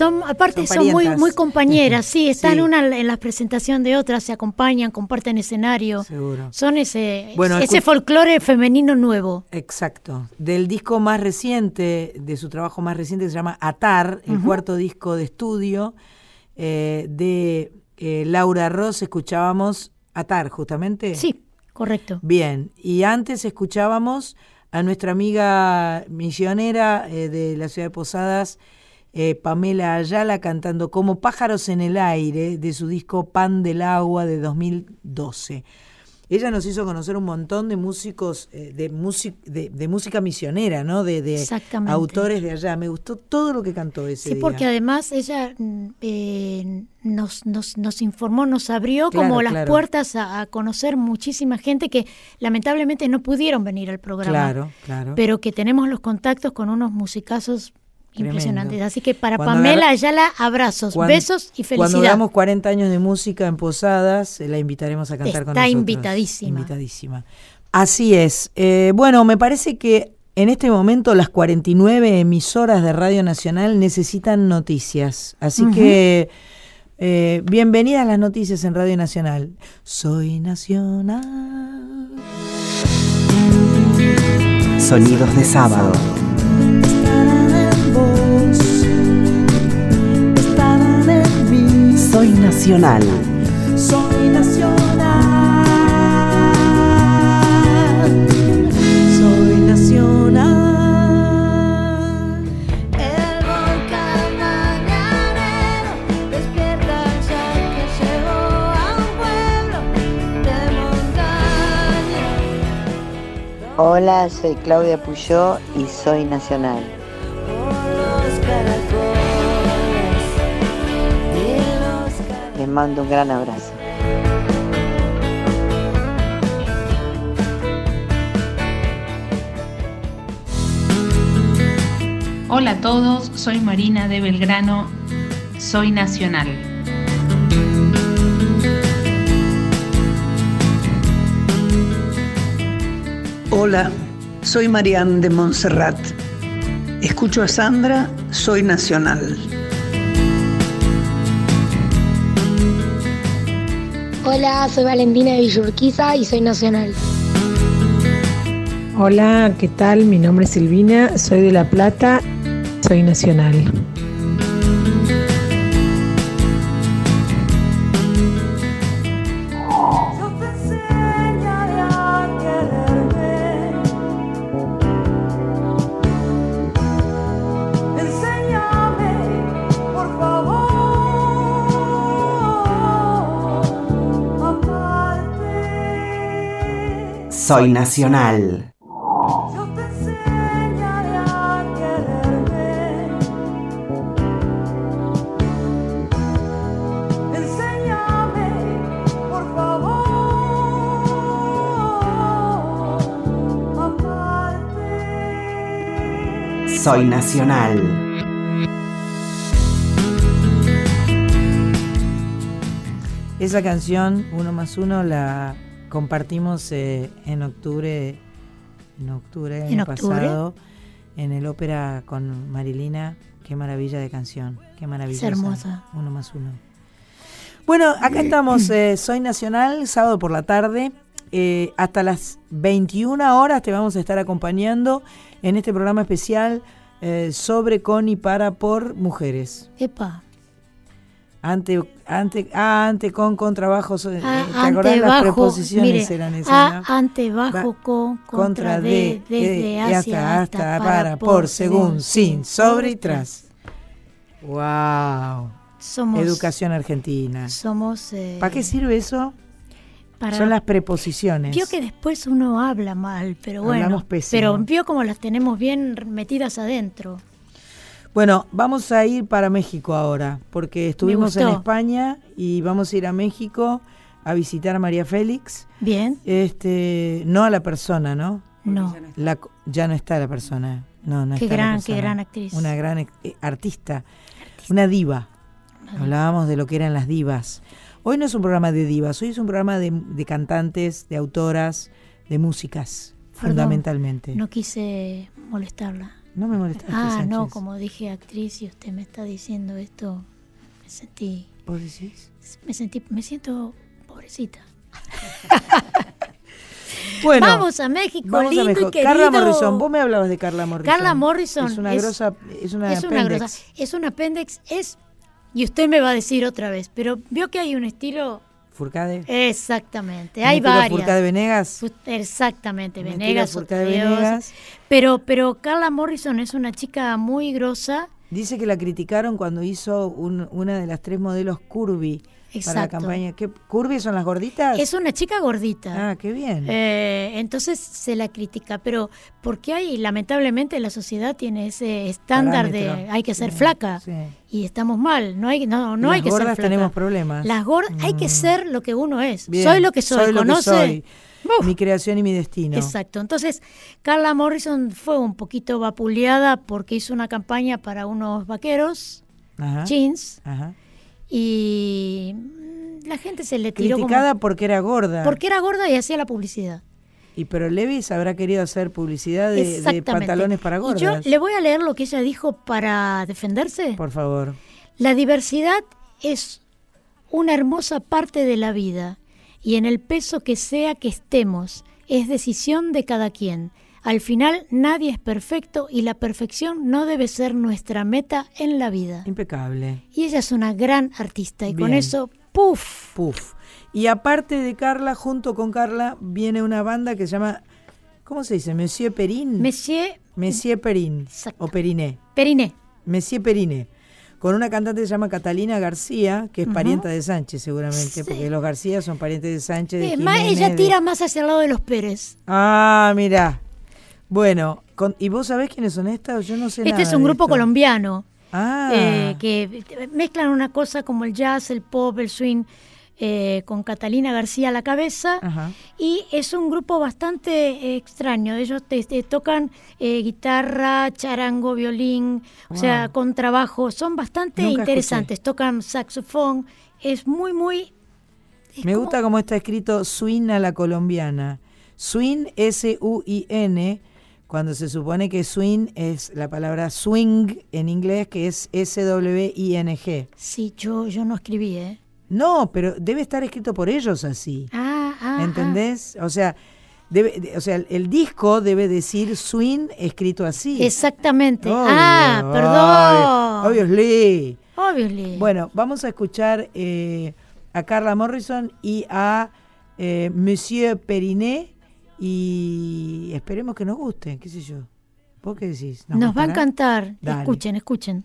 Son, aparte, son, muy, muy compañeras, sí, están una en la presentación de otras, se acompañan, comparten escenario. Seguro. Son ese, ese folclore femenino nuevo. Exacto. Del disco más reciente, de su trabajo más reciente, que se llama Atar, el cuarto disco de estudio eh, de eh, Laura Ross, escuchábamos Atar, justamente. Sí, correcto. Bien, y antes escuchábamos a nuestra amiga misionera de la ciudad de Posadas, eh, Pamela Ayala cantando Como pájaros en el aire de su disco Pan del Agua de 2012. Ella nos hizo conocer un montón de músicos, eh, de, de, música misionera, ¿no? De, de autores de allá. Me gustó todo lo que cantó ese sí, porque además ella mm, eh, nos, nos, nos, informó, nos abrió como las puertas a, conocer muchísima gente que lamentablemente no pudieron venir al programa. Claro, claro. Pero que tenemos los contactos con unos musicazos Impresionante. Así que para Pamela Ayala, abrazos, besos y felicidad. Cuando hagamos 40 años de música en Posadas, la invitaremos a cantar con nosotros. Está invitadísima. Invitadísima. Así es. Eh, bueno, me parece que en este momento las 49 emisoras de Radio Nacional necesitan noticias. Así que eh, bienvenidas las noticias en Radio Nacional. Soy Nacional. Sonidos de sábado. Soy nacional. Soy nacional. Soy nacional. El volcán mañanero despierta el sol que llegó a un pueblo de montaña. Hola, soy Claudia Puyó y soy nacional. Mando un gran abrazo. Hola a todos, soy Marina de Belgrano, soy nacional. Hola, soy Marianne de Montserrat. Escucho a Sandra, soy nacional. Hola, soy Valentina de Villurquiza y soy nacional. Hola, ¿qué tal? Mi nombre es Silvina, soy de La Plata, soy nacional. Soy Nacional. Soy Nacional. Esa canción, Uno más Uno, la compartimos eh, en octubre, en octubre ¿En pasado, en el ópera con Marilina. Qué maravilla de canción, qué maravilla. Es hermosa. Uno más uno. Bueno, acá estamos, [CLEARS THROAT] eh, Soy Nacional, sábado por la tarde. Eh, hasta las 21 horas te vamos a estar acompañando en este programa especial eh, sobre, con y para, por mujeres. Epa. Ante, ante, ah, ante, con, con, trabajo. Eh, ah, ¿Te acordás las preposiciones eran esas? Ah, ante, bajo, con, contra, de, desde, hacia, hasta, para, por, según, sin, sobre y tras. ¡Wow! Somos, Educación argentina. Somos. ¿Para qué sirve eso? Son las preposiciones. Vio que después uno habla mal, pero bueno. Pero vio como las tenemos bien metidas adentro. Bueno, vamos a ir para México ahora, porque estuvimos en España y vamos a ir a México a visitar a María Félix. Bien. Este, no a la persona, ¿no? No. La, ya no está la persona. No, no qué gran, qué gran actriz. Una gran eh, artista, una diva. Hablábamos de lo que eran las divas. Hoy no es un programa de divas, hoy es un programa de, cantantes, de autoras, de músicas, fundamentalmente. No quise molestarla. No me molestaste. Ah, no, como dije actriz y usted me está diciendo esto, me sentí. ¿Vos decís? Me sentí, me siento pobrecita. [LAUGHS] bueno, vamos a México, vamos lindo a México. Y Carla Morrison, vos me hablabas de Carla Morrison. Carla Morrison es una grosa, es una es Una grosa, es un apéndice, es y usted me va a decir otra vez, pero vio que hay un estilo... Furcade. Exactamente, hay varias. Furcade Venegas. Exactamente, Venegas. Furcade Venegas. Pero, pero Carla Morrison es una chica muy grosa. Dice que la criticaron cuando hizo una de las tres modelos curvy para la campaña. ¿Qué, ¿Curvy son las gorditas? Es una chica gordita. Ah, qué bien. Eh, entonces se la critica, pero porque hay, lamentablemente, la sociedad tiene ese estándar de hay que ser flaca y estamos mal. No hay, no, no hay que ser flaca. tenemos problemas. Las gordas, hay que mm. ser lo que uno es. soy lo que soy, ¿conoce? mi creación y mi destino. Exacto. Entonces, Carla Morrison fue un poquito vapuleada porque hizo una campaña para unos vaqueros, jeans. Ajá y la gente se le tiró criticada porque era gorda porque era gorda y hacía la publicidad y pero Levis habrá querido hacer publicidad de, pantalones para gordas. yo le voy a leer lo que ella dijo para defenderse. Por favor. La diversidad es una hermosa parte de la vida y en el peso que sea que estemos es decisión de cada quien. Al final nadie es perfecto y la perfección no debe ser nuestra meta en la vida. Impecable. Y ella es una gran artista y con eso, ¡puf! ¡Puf! Y aparte de Carla, junto con Carla, viene una banda que se llama, ¿cómo se dice? Monsieur Perin. Monsieur. Monsieur Perin. O Periné. Periné. Monsieur Periné con una cantante que se llama Catalina García, que es parienta de Sánchez seguramente, porque los García son parientes de Sánchez. más, ella tira más hacia el lado de los Pérez. Ah, mira. Bueno, ¿y vos sabés quiénes son estas? Yo no sé Este es un grupo colombiano. Ah. Eh, que mezclan una cosa como el jazz, el pop, el swing, eh, con Catalina García a la cabeza. Y es un grupo bastante extraño. Ellos te, tocan eh, guitarra, charango, violín, o sea, con trabajo. Son bastante interesantes. Tocan saxofón. Es muy, muy... Me gusta cómo está escrito swing a la colombiana. Swing, S-U-I-N cuando se supone que swing es la palabra swing en inglés, que es S-W-I-N-G. Sí, yo, yo no escribí, ¿eh? No, pero debe estar escrito por ellos así. Ah, ah. ¿Entendés? O sea, debe, o sea, el disco debe decir swing escrito así. Exactamente. ah, perdón. obviously. Obviously. Bueno, vamos a escuchar eh, a Carla Morrison y a eh, Monsieur Perinet y esperemos que nos guste, qué sé yo. ¿Vos qué decís? Nos, va a encantar. Escuchen, escuchen.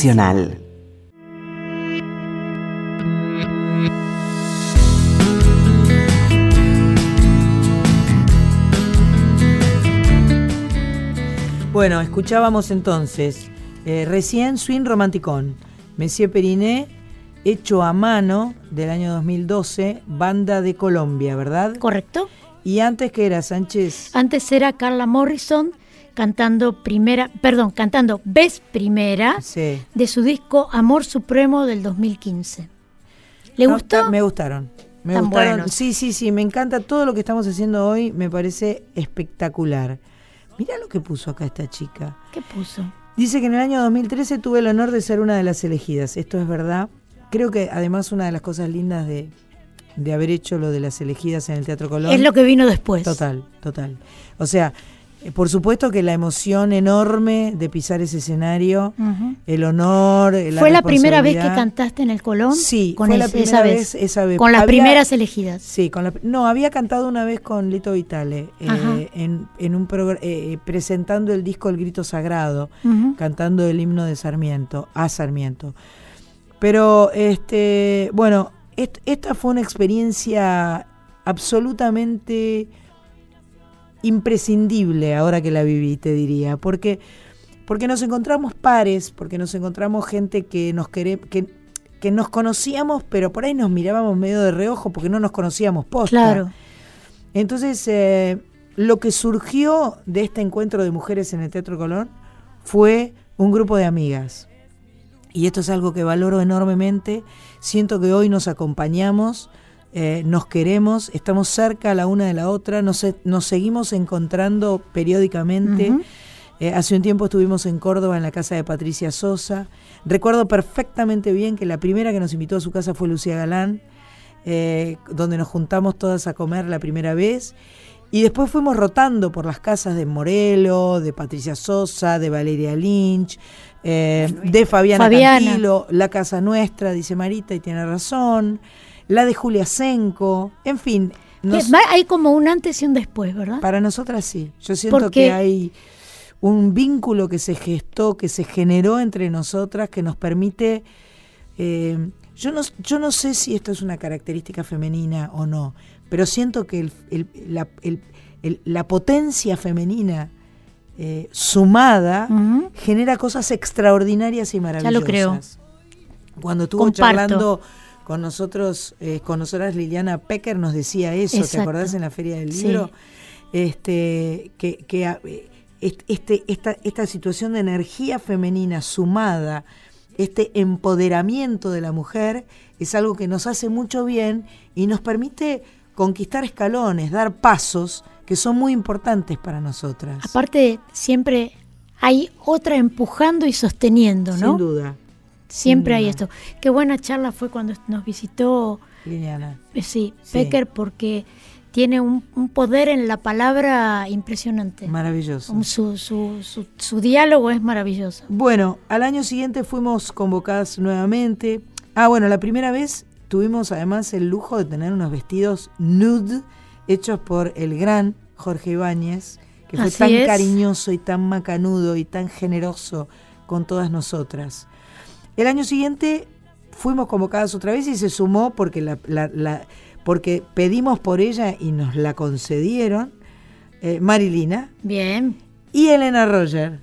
Nacional. Bueno, escuchábamos entonces eh, recién Swing Romanticón, Messier Periné, hecho a mano del año 2012, banda de Colombia, ¿verdad? Correcto. ¿Y antes qué era, Sánchez? Antes era Carla Morrison cantando primera, perdón, cantando Ves Primera de su disco Amor Supremo del 2015. ¿Le gustó? Me gustaron. Me gustaron. Sí, sí, sí, me encanta todo lo que estamos haciendo hoy, me parece espectacular. Mira lo que puso acá esta chica. ¿Qué puso? Dice que en el año 2013 tuve el honor de ser una de las elegidas. Esto es verdad. Creo que además una de las cosas lindas de, de haber hecho lo de las elegidas en el Teatro Colón. Es lo que vino después. Total, total. O sea, por supuesto que la emoción enorme de pisar ese escenario, el honor, la ¿Fue la primera vez que cantaste en el Colón? Sí, con fue la primera vez, esa vez. Con las primeras elegidas. Sí, con la, no, había cantado una vez con Lito Vitale, eh, en, en, un eh, presentando el disco El Grito Sagrado, cantando el himno de Sarmiento, a Sarmiento. Pero, este, bueno, esta fue una experiencia absolutamente imprescindible ahora que la viví, te diría, porque, porque nos encontramos pares, porque nos encontramos gente que nos que, que nos conocíamos, pero por ahí nos mirábamos medio de reojo porque no nos conocíamos posta. Claro. Entonces, eh, lo que surgió de este encuentro de mujeres en el Teatro Colón fue un grupo de amigas. Y esto es algo que valoro enormemente. Siento que hoy nos acompañamos eh, nos queremos, estamos cerca la una de la otra, nos, nos seguimos encontrando periódicamente. Eh, hace un tiempo estuvimos en Córdoba en la casa de Patricia Sosa. Recuerdo perfectamente bien que la primera que nos invitó a su casa fue Lucía Galán, eh, donde nos juntamos todas a comer la primera vez. Y después fuimos rotando por las casas de Morelo, de Patricia Sosa, de Valeria Lynch, de Fabiana, Fabiana. la casa nuestra, dice Marita, y tiene razón la de Julia Senko, en fin. hay como un antes y un después, ¿verdad? Para nosotras sí. Yo siento que hay un vínculo que se gestó, que se generó entre nosotras, que nos permite... Eh, yo, no, yo no sé si esto es una característica femenina o no, pero siento que la, potencia femenina eh, sumada genera cosas extraordinarias y maravillosas. Ya lo creo. Cuando estuvo charlando con nosotros, eh, con nosotras Liliana Pecker nos decía eso, ¿te acordás en la Feria del Libro? Este, que, que este, esta, esta situación de energía femenina sumada, este empoderamiento de la mujer, es algo que nos hace mucho bien y nos permite conquistar escalones, dar pasos que son muy importantes para nosotras. Aparte, siempre hay otra empujando y sosteniendo, ¿no? Sin duda. Siempre hay esto. Qué buena charla fue cuando nos visitó Liliana. Eh, sí, Becker, porque tiene un, poder en la palabra impresionante. Maravilloso. Su, su, su, diálogo es maravilloso. Bueno, al año siguiente fuimos convocadas nuevamente. Ah, bueno, la primera vez tuvimos además el lujo de tener unos vestidos nude hechos por el gran Jorge Ibáñez, que fue tan cariñoso y tan macanudo y tan generoso con todas nosotras. El año siguiente fuimos convocadas otra vez y se sumó porque, la, porque pedimos por ella y nos la concedieron eh, Marilina. Bien. Y Elena Roger.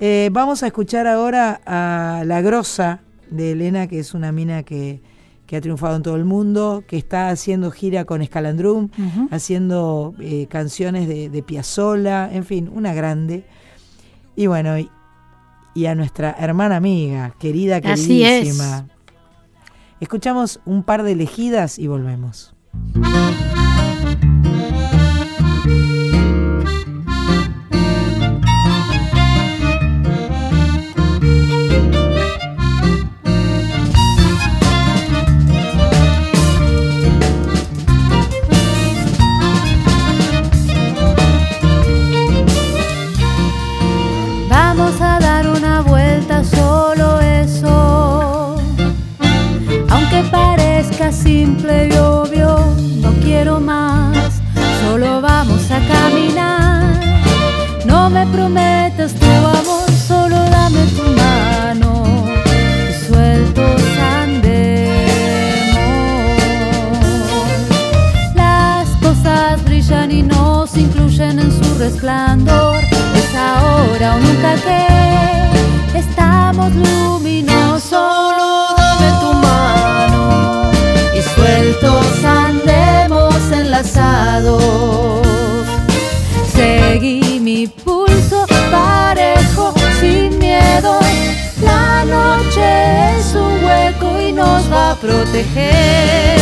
Eh, vamos a escuchar ahora a La Grosa de Elena, que es una mina que, ha triunfado en todo el mundo, que está haciendo gira con Escalandrum, haciendo eh, canciones de, de Piazzolla, en fin, una grande. Y bueno, y a nuestra hermana amiga, querida, queridísima. Escuchamos un par de elegidas y volvemos. me prometas tu amor, solo dame tu mano y sueltos andemos. Las cosas brillan y nos incluyen en su resplandor. Es ahora o nunca que estamos luminosos. Solo dame tu mano y suelto andemos enlazados. Seguí mi noche es un hueco y nos va a proteger.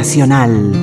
Nacional.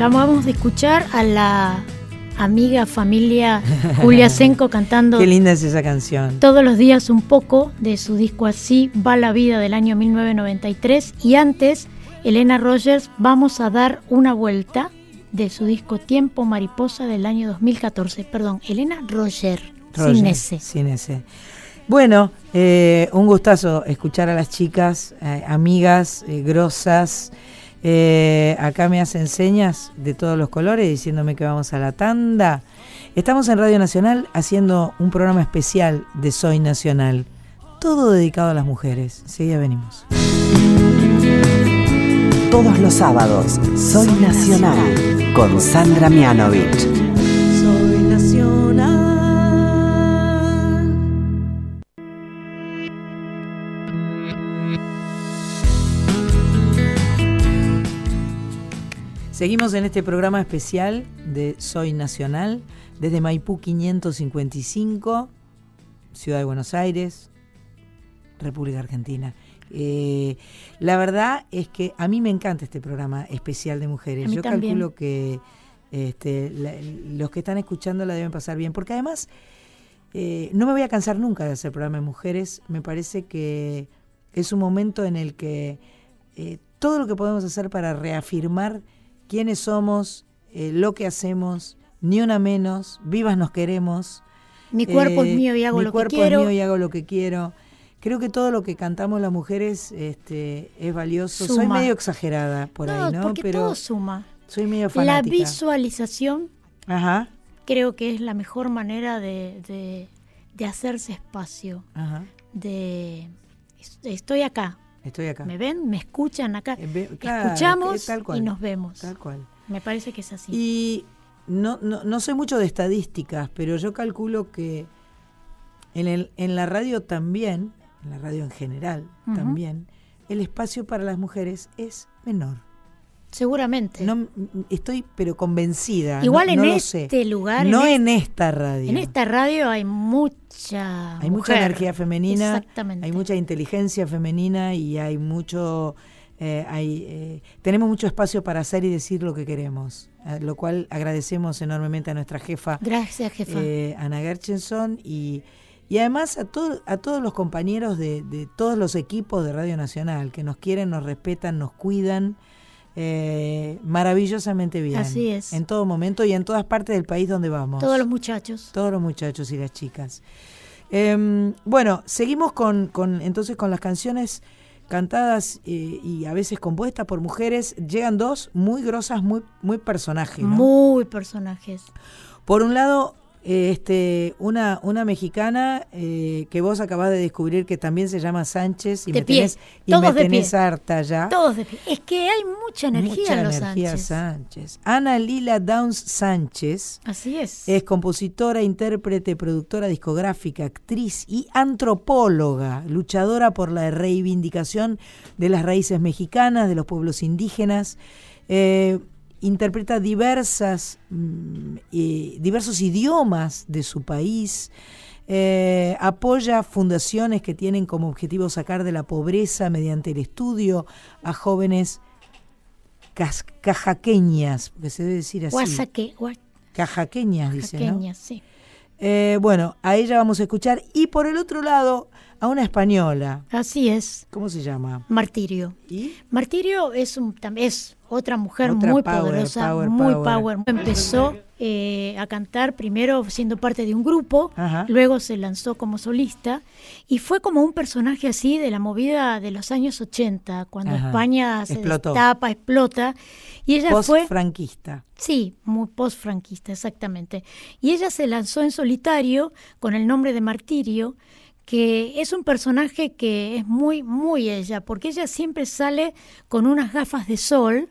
Acabamos de escuchar a la amiga, familia [LAUGHS] Julia Senko cantando. Qué linda es esa canción. Todos los días un poco de su disco Así va la vida del año 1993. Y antes, Elena Rogers, vamos a dar una vuelta de su disco Tiempo Mariposa del año 2014. Perdón, Elena Roger, sin ese. Sin ese. Bueno, eh, un gustazo escuchar a las chicas, eh, amigas, eh, grosas. Eh, acá me hacen señas de todos los colores diciéndome que vamos a la tanda. Estamos en Radio Nacional haciendo un programa especial de Soy Nacional, todo dedicado a las mujeres. Seguida venimos. Todos los sábados, Soy, Nacional, con Sandra Mianovich. Seguimos en este programa especial de Soy Nacional, desde Maipú 555, Ciudad de Buenos Aires, República Argentina. Eh, la verdad es que a mí me encanta este programa especial de mujeres. Yo calculo que este, los que están escuchando la deben pasar bien, porque además eh, no me voy a cansar nunca de hacer programa de mujeres. Me parece que es un momento en el que eh, todo lo que podemos hacer para reafirmar quiénes somos, eh, lo que hacemos, ni una menos, vivas nos queremos. Mi cuerpo es mío y hago lo que quiero. Mi cuerpo es mío y hago lo que quiero. Creo que todo lo que cantamos las mujeres este, es valioso. Soy medio exagerada por ahí, ¿no? Porque Pero todo suma. Soy medio fanática. La visualización Ajá. creo que es la mejor manera de, de, hacerse espacio. Ajá. De estoy acá, Estoy acá. ¿Me ven? ¿Me escuchan acá? Eh, Escuchamos y nos vemos. Tal cual. Me parece que es así. Y no, no, no sé mucho de estadísticas, pero yo calculo que en, el, en la radio también, en la radio en general también, el espacio para las mujeres es menor. Seguramente. No, estoy pero convencida. Igual en este lugar. No en, esta radio. En esta radio hay mucha. Hay mucha energía femenina. Exactamente. Hay mucha inteligencia femenina y hay mucho. Eh, hay, eh, tenemos mucho espacio para hacer y decir lo que queremos, eh, lo cual agradecemos enormemente a nuestra jefa, Gracias, jefa. Ana Gerchenson, y, y además a, todo, a todos los compañeros de, de todos los equipos de Radio Nacional que nos quieren, nos respetan, nos cuidan eh, maravillosamente bien. Así es. En todo momento y en todas partes del país donde vamos. Todos los muchachos. Todos los muchachos y las chicas. Em, bueno, seguimos con, con, entonces con las canciones cantadas eh, y a veces compuestas por mujeres. Llegan dos muy grosas, muy, muy personajes. Muy personajes. Por un lado, este, una, una mexicana eh, que vos acabas de descubrir que también se llama Sánchez y me tenés, y me harta ya. Todos de pie. Es que hay mucha energía en los energía Sánchez. Ana Lila Downs Sánchez. Así es. Es compositora, intérprete, productora discográfica, actriz y antropóloga, luchadora por la reivindicación de las raíces mexicanas, de los pueblos indígenas. Eh, interpreta diversas, mm, diversos idiomas de su país, eh, apoya fundaciones que tienen como objetivo sacar de la pobreza mediante el estudio a jóvenes cajaqueñas, porque se debe decir así. cajaqueñas, dice, ¿no? sí. Eh, bueno, a ella vamos a escuchar. Y por el otro lado, a una española. Así es. ¿Cómo se llama? Martirio. ¿Y? Martirio es, un, es otra mujer muy poderosa, muy power. Empezó eh, a cantar primero siendo parte de un grupo, luego se lanzó como solista y fue como un personaje así de la movida de los años 80, cuando España se destapa, explota. Y ella post fue. franquista. Sí, muy post-franquista, exactamente. Y ella se lanzó en solitario con el nombre de Martirio que es un personaje que es muy, muy ella, porque ella siempre sale con unas gafas de sol.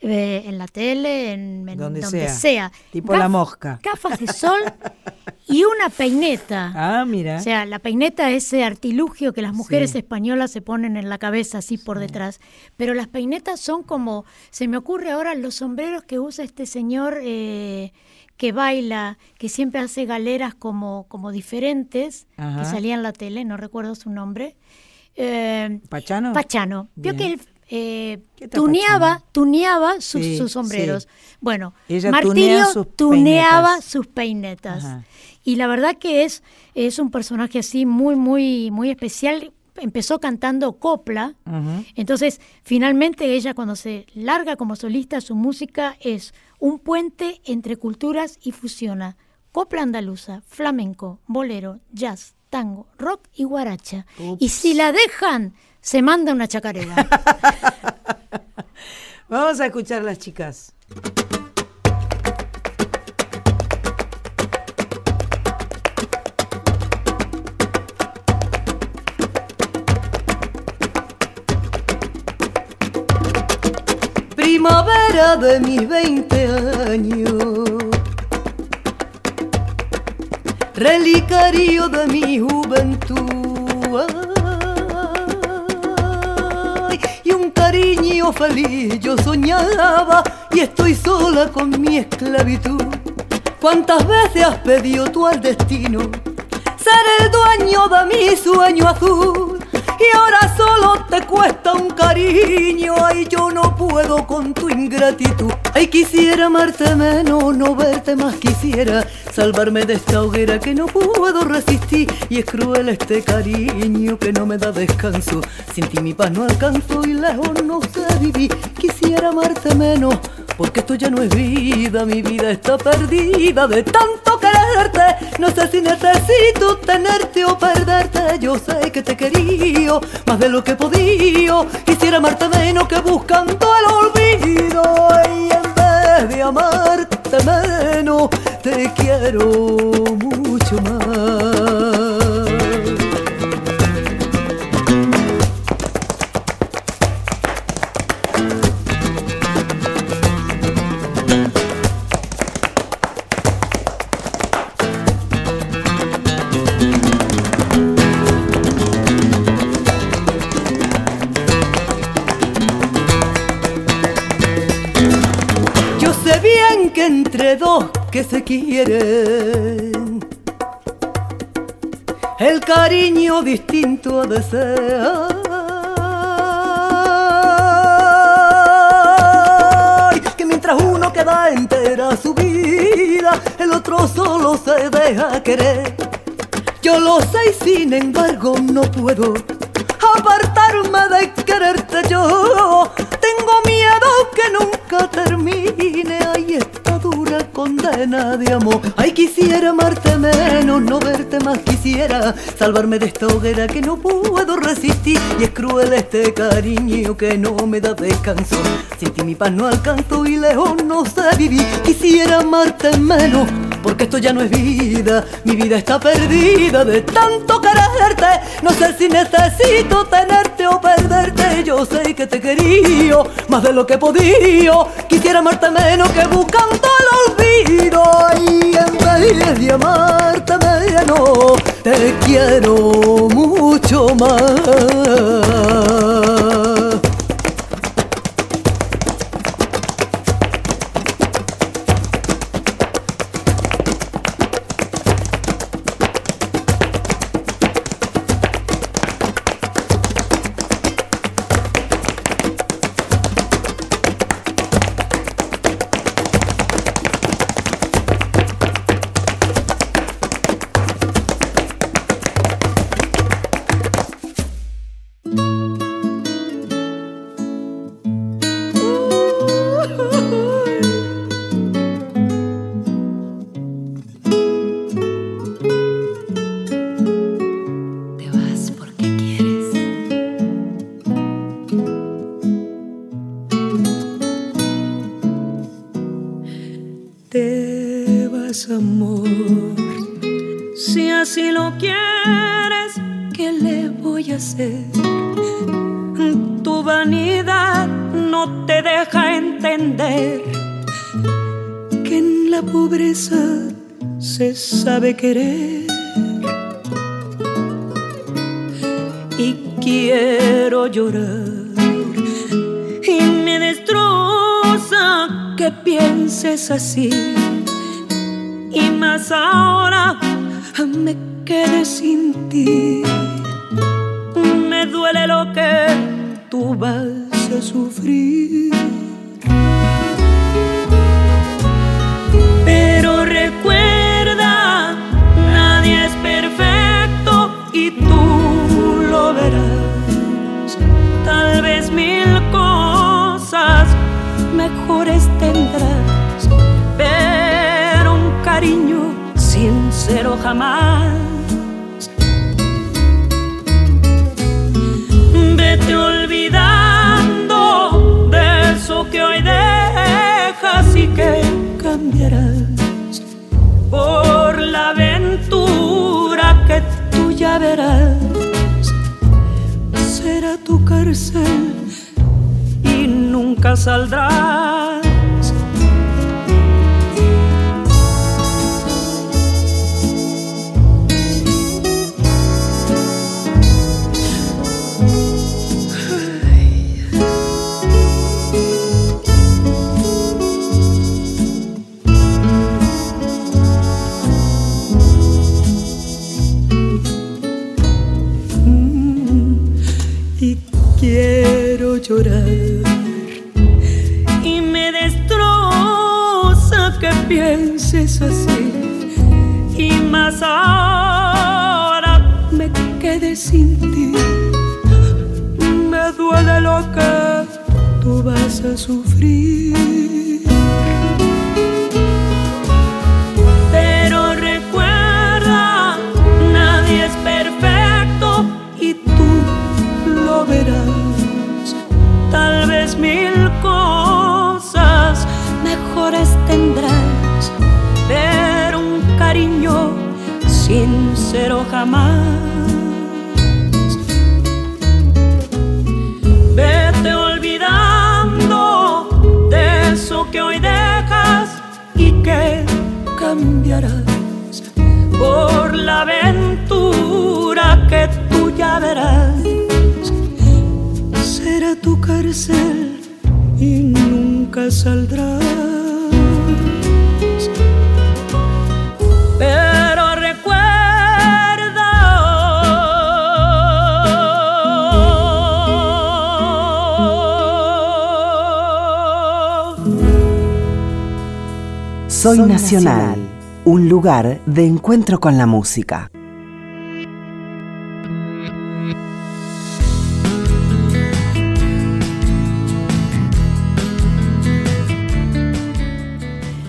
Eh, en la tele, en, donde, sea. Tipo la mosca. Gafas de sol y una peineta. Ah, mira. O sea, la peineta es ese artilugio que las mujeres españolas se ponen en la cabeza así por detrás. Pero las peinetas son como, se me ocurre ahora los sombreros que usa este señor eh, que baila, que siempre hace galeras como, como diferentes, que salía en la tele, no recuerdo su nombre. Eh, ¿Pachano? Pachano. Vio que eh, tuneaba, tuneaba sus, sombreros. Bueno, Martirio tuneaba sus peinetas. Y la verdad que es, es un personaje así muy, muy, muy especial. Empezó cantando copla, entonces finalmente ella cuando se larga como solista, su música es un puente entre culturas y fusiona copla andaluza, flamenco, bolero, jazz, tango, rock y guaracha. Y si la dejan, se manda una chacarera. [LAUGHS] Vamos a escuchar las chicas. Primavera de mis 20 años, relicario de mi juventud cariño feliz yo soñaba y estoy sola con mi esclavitud. ¿Cuántas veces has pedido tú al destino ser el dueño de mi sueño azul? Y ahora solo te cuesta un cariño, ay yo no puedo con tu ingratitud. Ay quisiera amarte menos, no verte más quisiera, salvarme de esta hoguera que no puedo resistir. Y es cruel este cariño que no me da descanso, sin ti mi paz no alcanzo y lejos no sé vivir. Quisiera amarte menos porque esto ya no es vida, mi vida está perdida de tanto quererte. No sé si necesito tenerte o perderte. Yo sé que te quería más de lo que podía. Quisiera amarte menos que buscando el olvido. Y en vez de amarte menos, te quiero mucho más. Que se quieren. El cariño distinto ha de ser. Que mientras uno queda entera su vida, el otro solo se deja querer. Yo lo sé y sin embargo no puedo apartarme de quererte yo. Tengo miedo que nunca termine. Ahí condena de amor. Ay, quisiera amarte menos, no verte más quisiera. Salvarme de esta hoguera que no puedo resistir. Y es cruel este cariño que no me da descanso. Sin ti mi paz no alcanzo y lejos no sé vivir. Quisiera amarte menos porque esto ya no es vida, mi vida está perdida de tanto quererte, no sé si necesito tenerte o perderte, yo sé que te quería más de lo que podía, quisiera amarte menos que buscando el olvido. Y en vez de amarte menos, te quiero mucho más. Querer. Y quiero llorar. Y me destroza que pienses así. Encuentro con la música.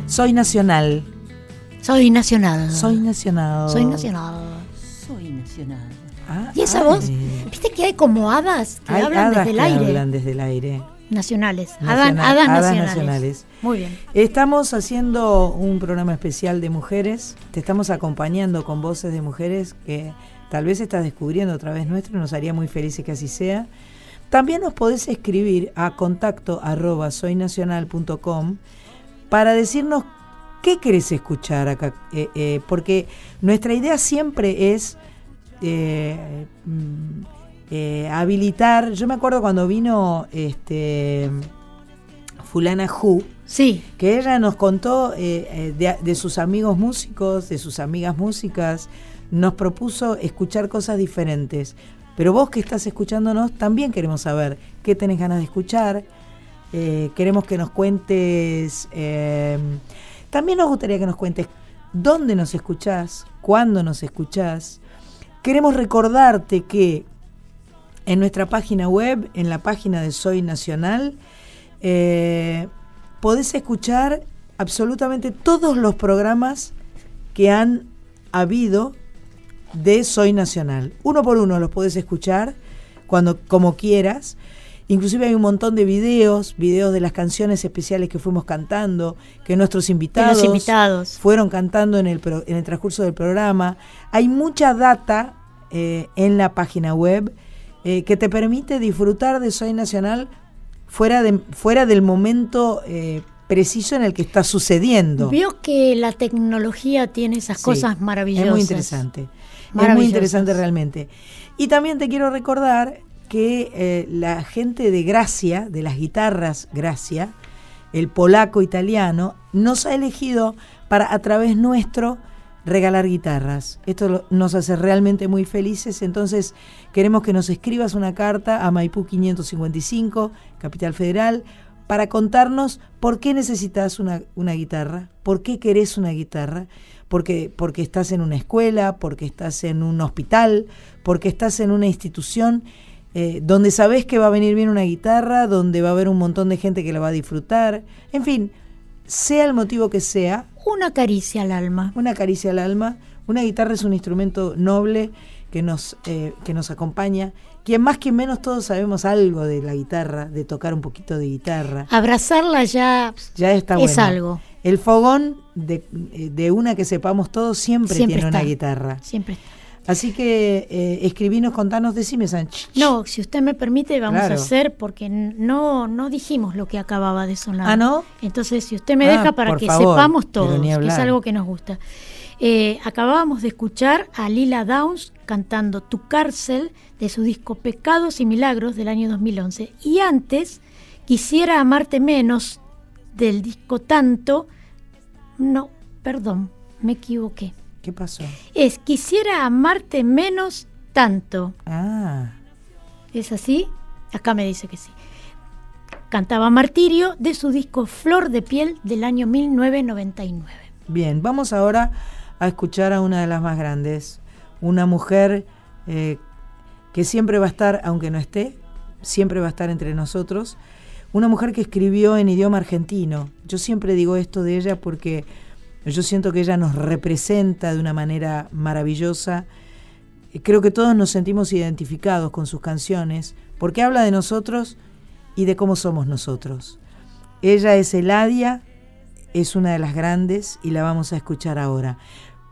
Soy nacional. Soy nacional. Soy nacional. Soy nacional. Soy nacional. Ah, ¿Y esa voz? ¿Viste que hay como hadas que hablan desde el aire? hablan desde el aire. Nacionales. hadas, nacionales. Muy bien. Estamos haciendo un programa especial de mujeres. Te estamos acompañando con voces de mujeres que tal vez estás descubriendo a través nuestro. Nos haría muy felices que así sea. También nos podés escribir a contacto arroba soynacional.com para decirnos qué querés escuchar acá, eh, eh, porque nuestra idea siempre es eh, mm, habilitar. Yo me acuerdo cuando vino este fulana Hu, sí. que ella nos contó de, de sus amigos músicos, de sus amigas músicas, nos propuso escuchar cosas diferentes. Pero vos que estás escuchándonos, también queremos saber qué tenés ganas de escuchar, eh, queremos que nos cuentes, eh, también nos gustaría que nos cuentes dónde nos escuchás, cuándo nos escuchás. Queremos recordarte que en nuestra página web, en la página de Soy Nacional, eh, podés escuchar absolutamente todos los programas que han habido de Soy Nacional. Uno por uno los podés escuchar cuando, como quieras. Inclusive hay un montón de videos, videos de las canciones especiales que fuimos cantando, que nuestros invitados, invitados. fueron cantando en el, en el transcurso del programa. Hay mucha data eh, en la página web eh, que te permite disfrutar de Soy Nacional fuera, de, fuera del momento eh, preciso en el que está sucediendo. Vio que la tecnología tiene esas cosas maravillosas. Es muy interesante. Es muy interesante realmente. Y también te quiero recordar que eh, la gente de Gracia, de las guitarras Gracia, el polaco italiano, nos ha elegido para a través nuestro regalar guitarras. Esto nos hace realmente muy felices, entonces queremos que nos escribas una carta a Maipú 555, Capital Federal, para contarnos por qué necesitas una, guitarra, por qué querés una guitarra, porque, porque estás en una escuela, porque estás en un hospital, porque estás en una institución eh, donde sabes que va a venir bien una guitarra, donde va a haber un montón de gente que la va a disfrutar, en fin, sea el motivo que sea. Una caricia al alma. Una caricia al alma. Una guitarra es un instrumento noble que nos, eh, que nos acompaña. Quien más que menos todos sabemos algo de la guitarra, de tocar un poquito de guitarra. Abrazarla ya, ya está es algo. El fogón de, una que sepamos todos siempre, tiene una guitarra. Siempre está. Así que eh, escribinos, contanos, decime, Sánchez. No, si usted me permite, vamos a hacer, porque no, no dijimos lo que acababa de sonar. Ah, ¿no? Entonces, si usted me deja ah, para que sepamos todos, que es algo que nos gusta. Eh, acabábamos de escuchar a Lila Downs cantando Tu cárcel de su disco Pecados y Milagros del año 2011. Y antes, Quisiera amarte menos del disco Tanto. No, perdón, me equivoqué. ¿Qué pasó? Es Quisiera amarte menos tanto. Ah. ¿Es así? Acá me dice que sí. Cantaba Martirio de su disco Flor de piel del año 1999. Bien, vamos ahora a escuchar a una de las más grandes, una mujer eh, que siempre va a estar, aunque no esté, siempre va a estar entre nosotros, una mujer que escribió en idioma argentino. Yo siempre digo esto de ella porque yo siento que ella nos representa de una manera maravillosa. Creo que todos nos sentimos identificados con sus canciones porque habla de nosotros y de cómo somos nosotros. Ella es Eladia, es una de las grandes y la vamos a escuchar ahora.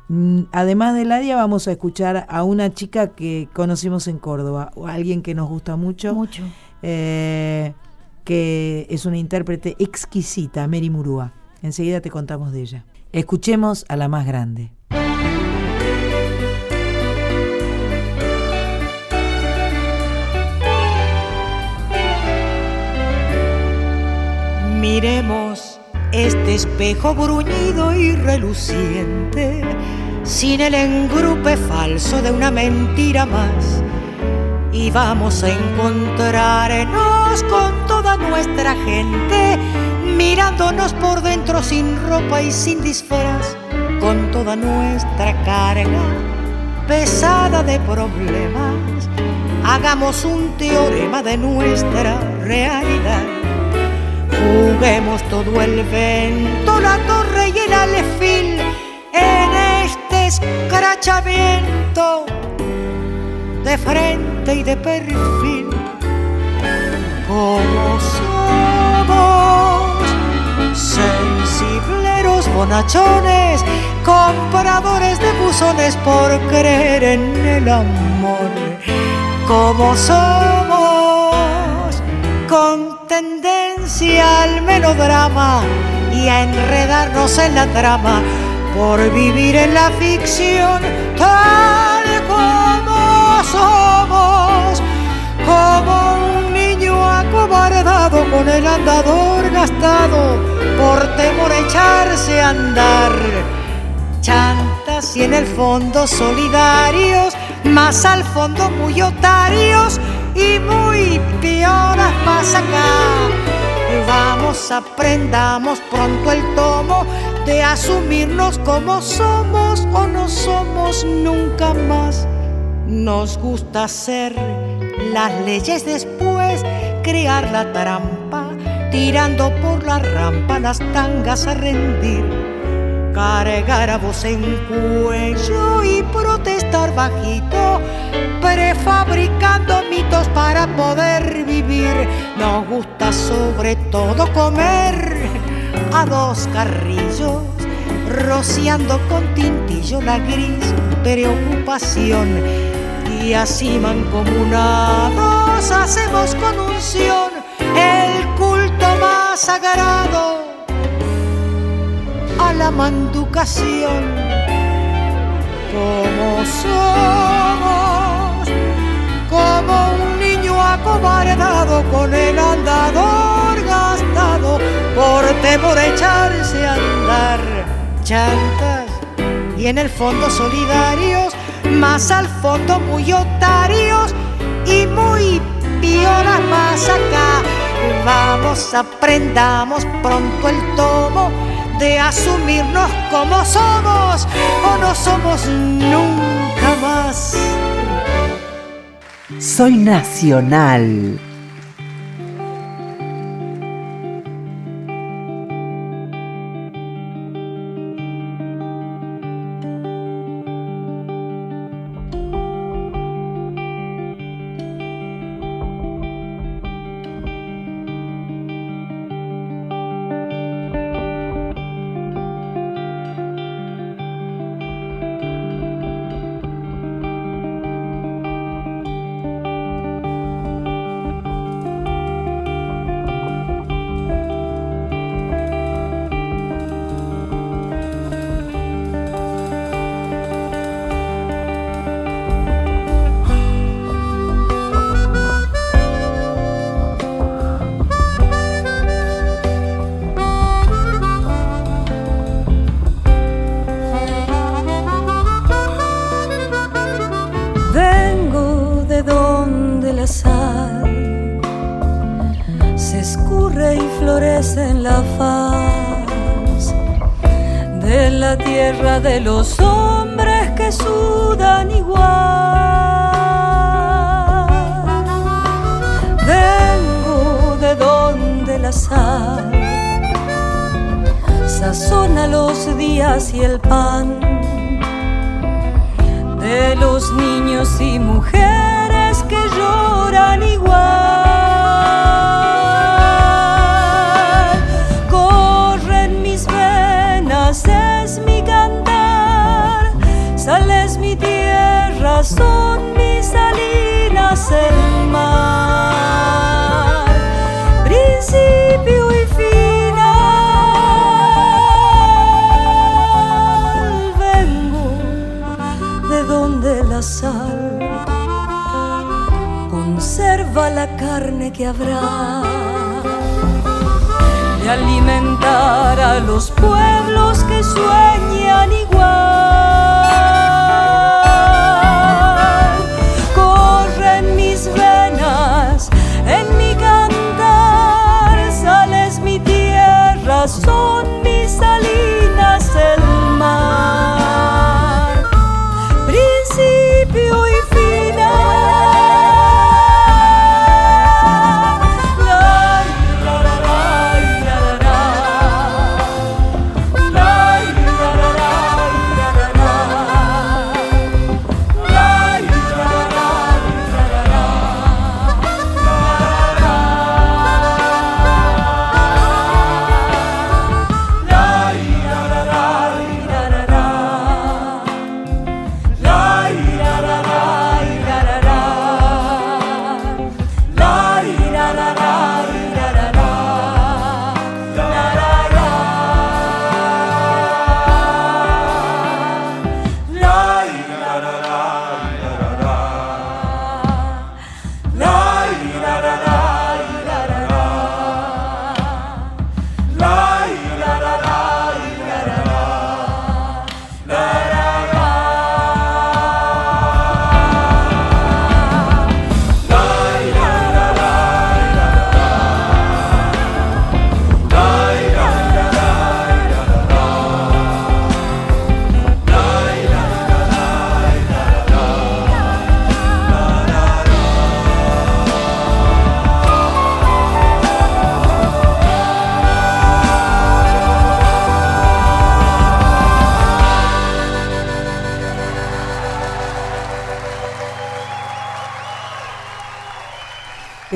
Mm, además de Eladia, vamos a escuchar a una chica que conocimos en Córdoba, o alguien que nos gusta mucho. Mucho. Eh, que es una intérprete exquisita, Mary Murúa. Enseguida te contamos de ella. Escuchemos a la más grande. Miremos este espejo bruñido y reluciente, sin el engrupe falso de una mentira más. Y vamos a encontrarnos con toda nuestra gente mirándonos por dentro sin ropa y sin disfraz, con toda nuestra carga pesada de problemas. Hagamos un teorema de nuestra realidad. Juguemos todo el vento, la torre y el alefil en este escrachamiento de frente y de perfil. Como somos Sensibleros bonachones, compradores de buzones por creer en el amor. Como somos, con tendencia al melodrama y a enredarnos en la trama por vivir en la ficción tal como somos, como un niño acobardado con el andador gastado por temor a echarse a andar. Chantas y en el fondo solidarios, más al fondo muy otarios y muy pioras más acá. Vamos, aprendamos pronto el tomo de asumirnos como somos o no somos nunca más. Nos gusta hacer las leyes después, crear la trampa tirando por la rampa las tangas a rendir, cargar a voz en cuello y protestar bajito, prefabricando mitos para poder vivir. Nos gusta sobre todo comer a dos carrillos, rociando con tintillo la gris preocupación. Y así mancomunados hacemos con unción el sagrado a la manducación. Como somos, como un niño acobardado con el andador gastado por temor a echarse a andar chantas y en el fondo solidarios, más al fondo muy otarios y muy pioras más acá. Vamos, aprendamos pronto el tomo de asumirnos como somos o no somos nunca más. Soy nacional.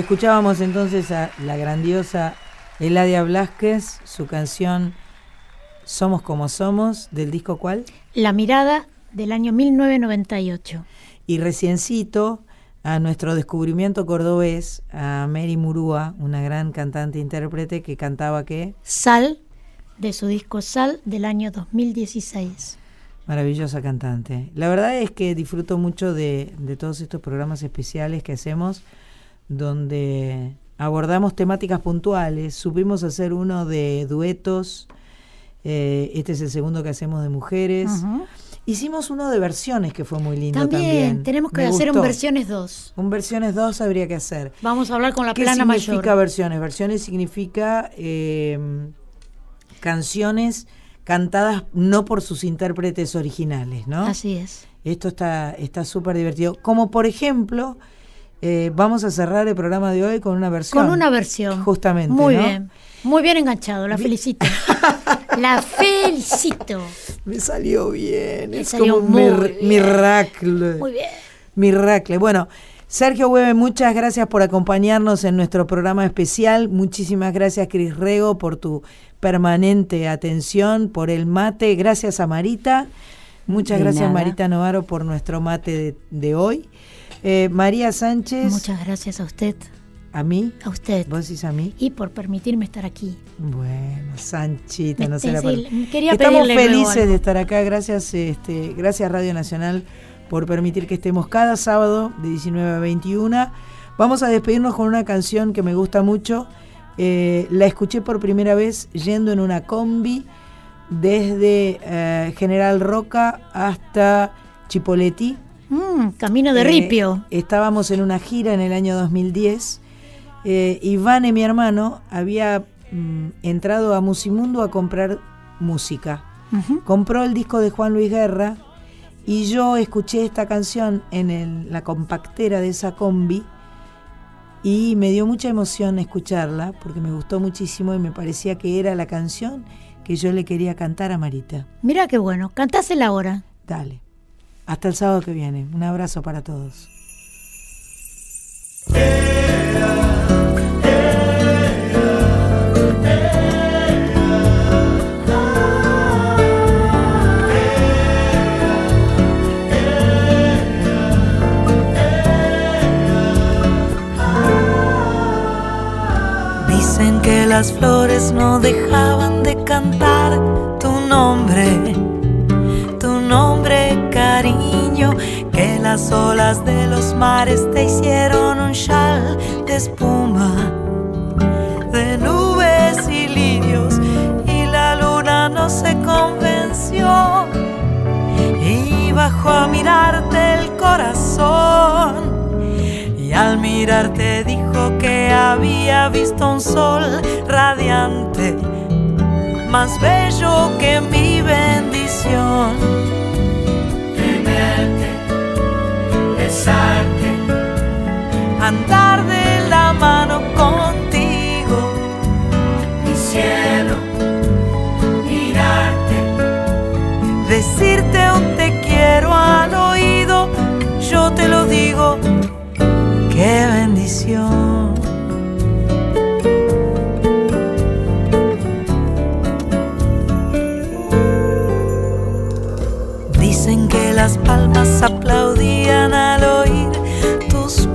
Escuchábamos entonces a la grandiosa Eladia Blasquez, su canción Somos como somos, del disco cuál? La mirada del año 1998. Y reciencito a nuestro descubrimiento cordobés, a Mary Murúa, una gran cantante e intérprete que cantaba qué? Sal, de su disco Sal del año 2016. Maravillosa cantante. La verdad es que disfruto mucho de, de todos estos programas especiales que hacemos donde abordamos temáticas puntuales. Supimos hacer uno de duetos. Eh, este es el segundo que hacemos de mujeres. Hicimos uno de versiones que fue muy lindo también. también. tenemos que hacer un versiones 2. Un versiones 2 habría que hacer. Vamos a hablar con la plana mayor. ¿Qué significa versiones? Versiones significa eh, canciones cantadas no por sus intérpretes originales, ¿no? Así es. Esto está súper divertido. Como por ejemplo, eh, vamos a cerrar el programa de hoy con una versión. Con una versión. Justamente. Muy bien. Muy bien enganchado, la felicito. [LAUGHS] la felicito. Me salió bien. es como un miracle. Muy bien. Miracle. Bueno, Sergio Hueve, muchas gracias por acompañarnos en nuestro programa especial. Muchísimas gracias, Cris Rego, por tu permanente atención, por el mate. Gracias a Marita. Muchas gracias, Marita Novaro, por nuestro mate de, hoy. Eh, María Sánchez. Muchas gracias a usted. ¿A mí? A usted. ¿Vos decís a mí? Y por permitirme estar aquí. Bueno, Sanchita, no sé la Estamos felices de estar acá. Gracias, este, gracias Radio Nacional por permitir que estemos cada sábado de 19 a 21. Vamos a despedirnos con una canción que me gusta mucho. Eh, la escuché por primera vez yendo en una combi desde eh, General Roca hasta Chipoleti. Mm, camino de eh, Ripio. Estábamos en una gira en el año 2010 eh, Iván, mi hermano, había mm, entrado a Musimundo a comprar música. Compró el disco de Juan Luis Guerra y yo escuché esta canción en la compactera de esa combi y me dio mucha emoción escucharla porque me gustó muchísimo y me parecía que era la canción que yo le quería cantar a Marita. Mira qué bueno, cantásela ahora. Dale. Hasta el sábado que viene. Un abrazo para todos. Dicen que las flores no dejaban de cantar tu nombre, que las olas de los mares te hicieron un chal de espuma, de nubes y lirios, y la luna no se convenció y bajó a mirarte el corazón. Y al mirarte dijo que había visto un sol radiante, más bello que mi bendición andar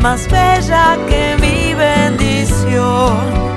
más bella que mi bendición.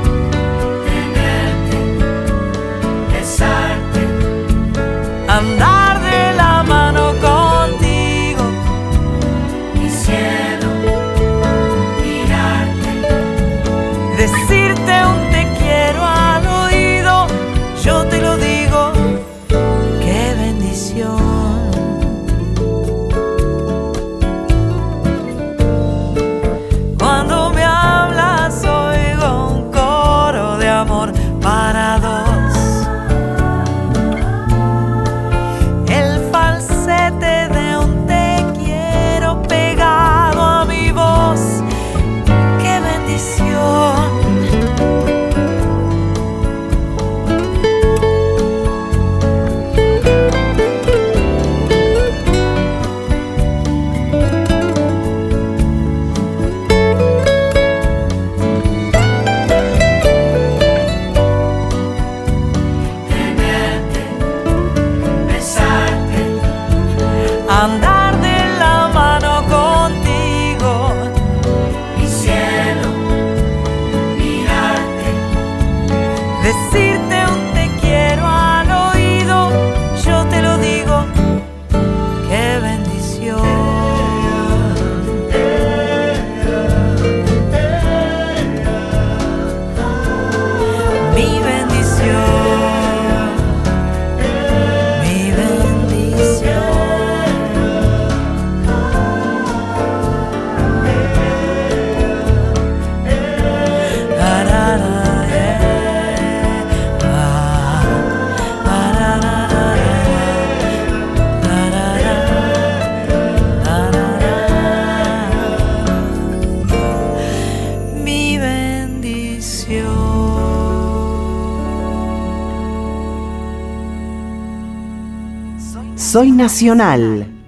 Soy Nacional.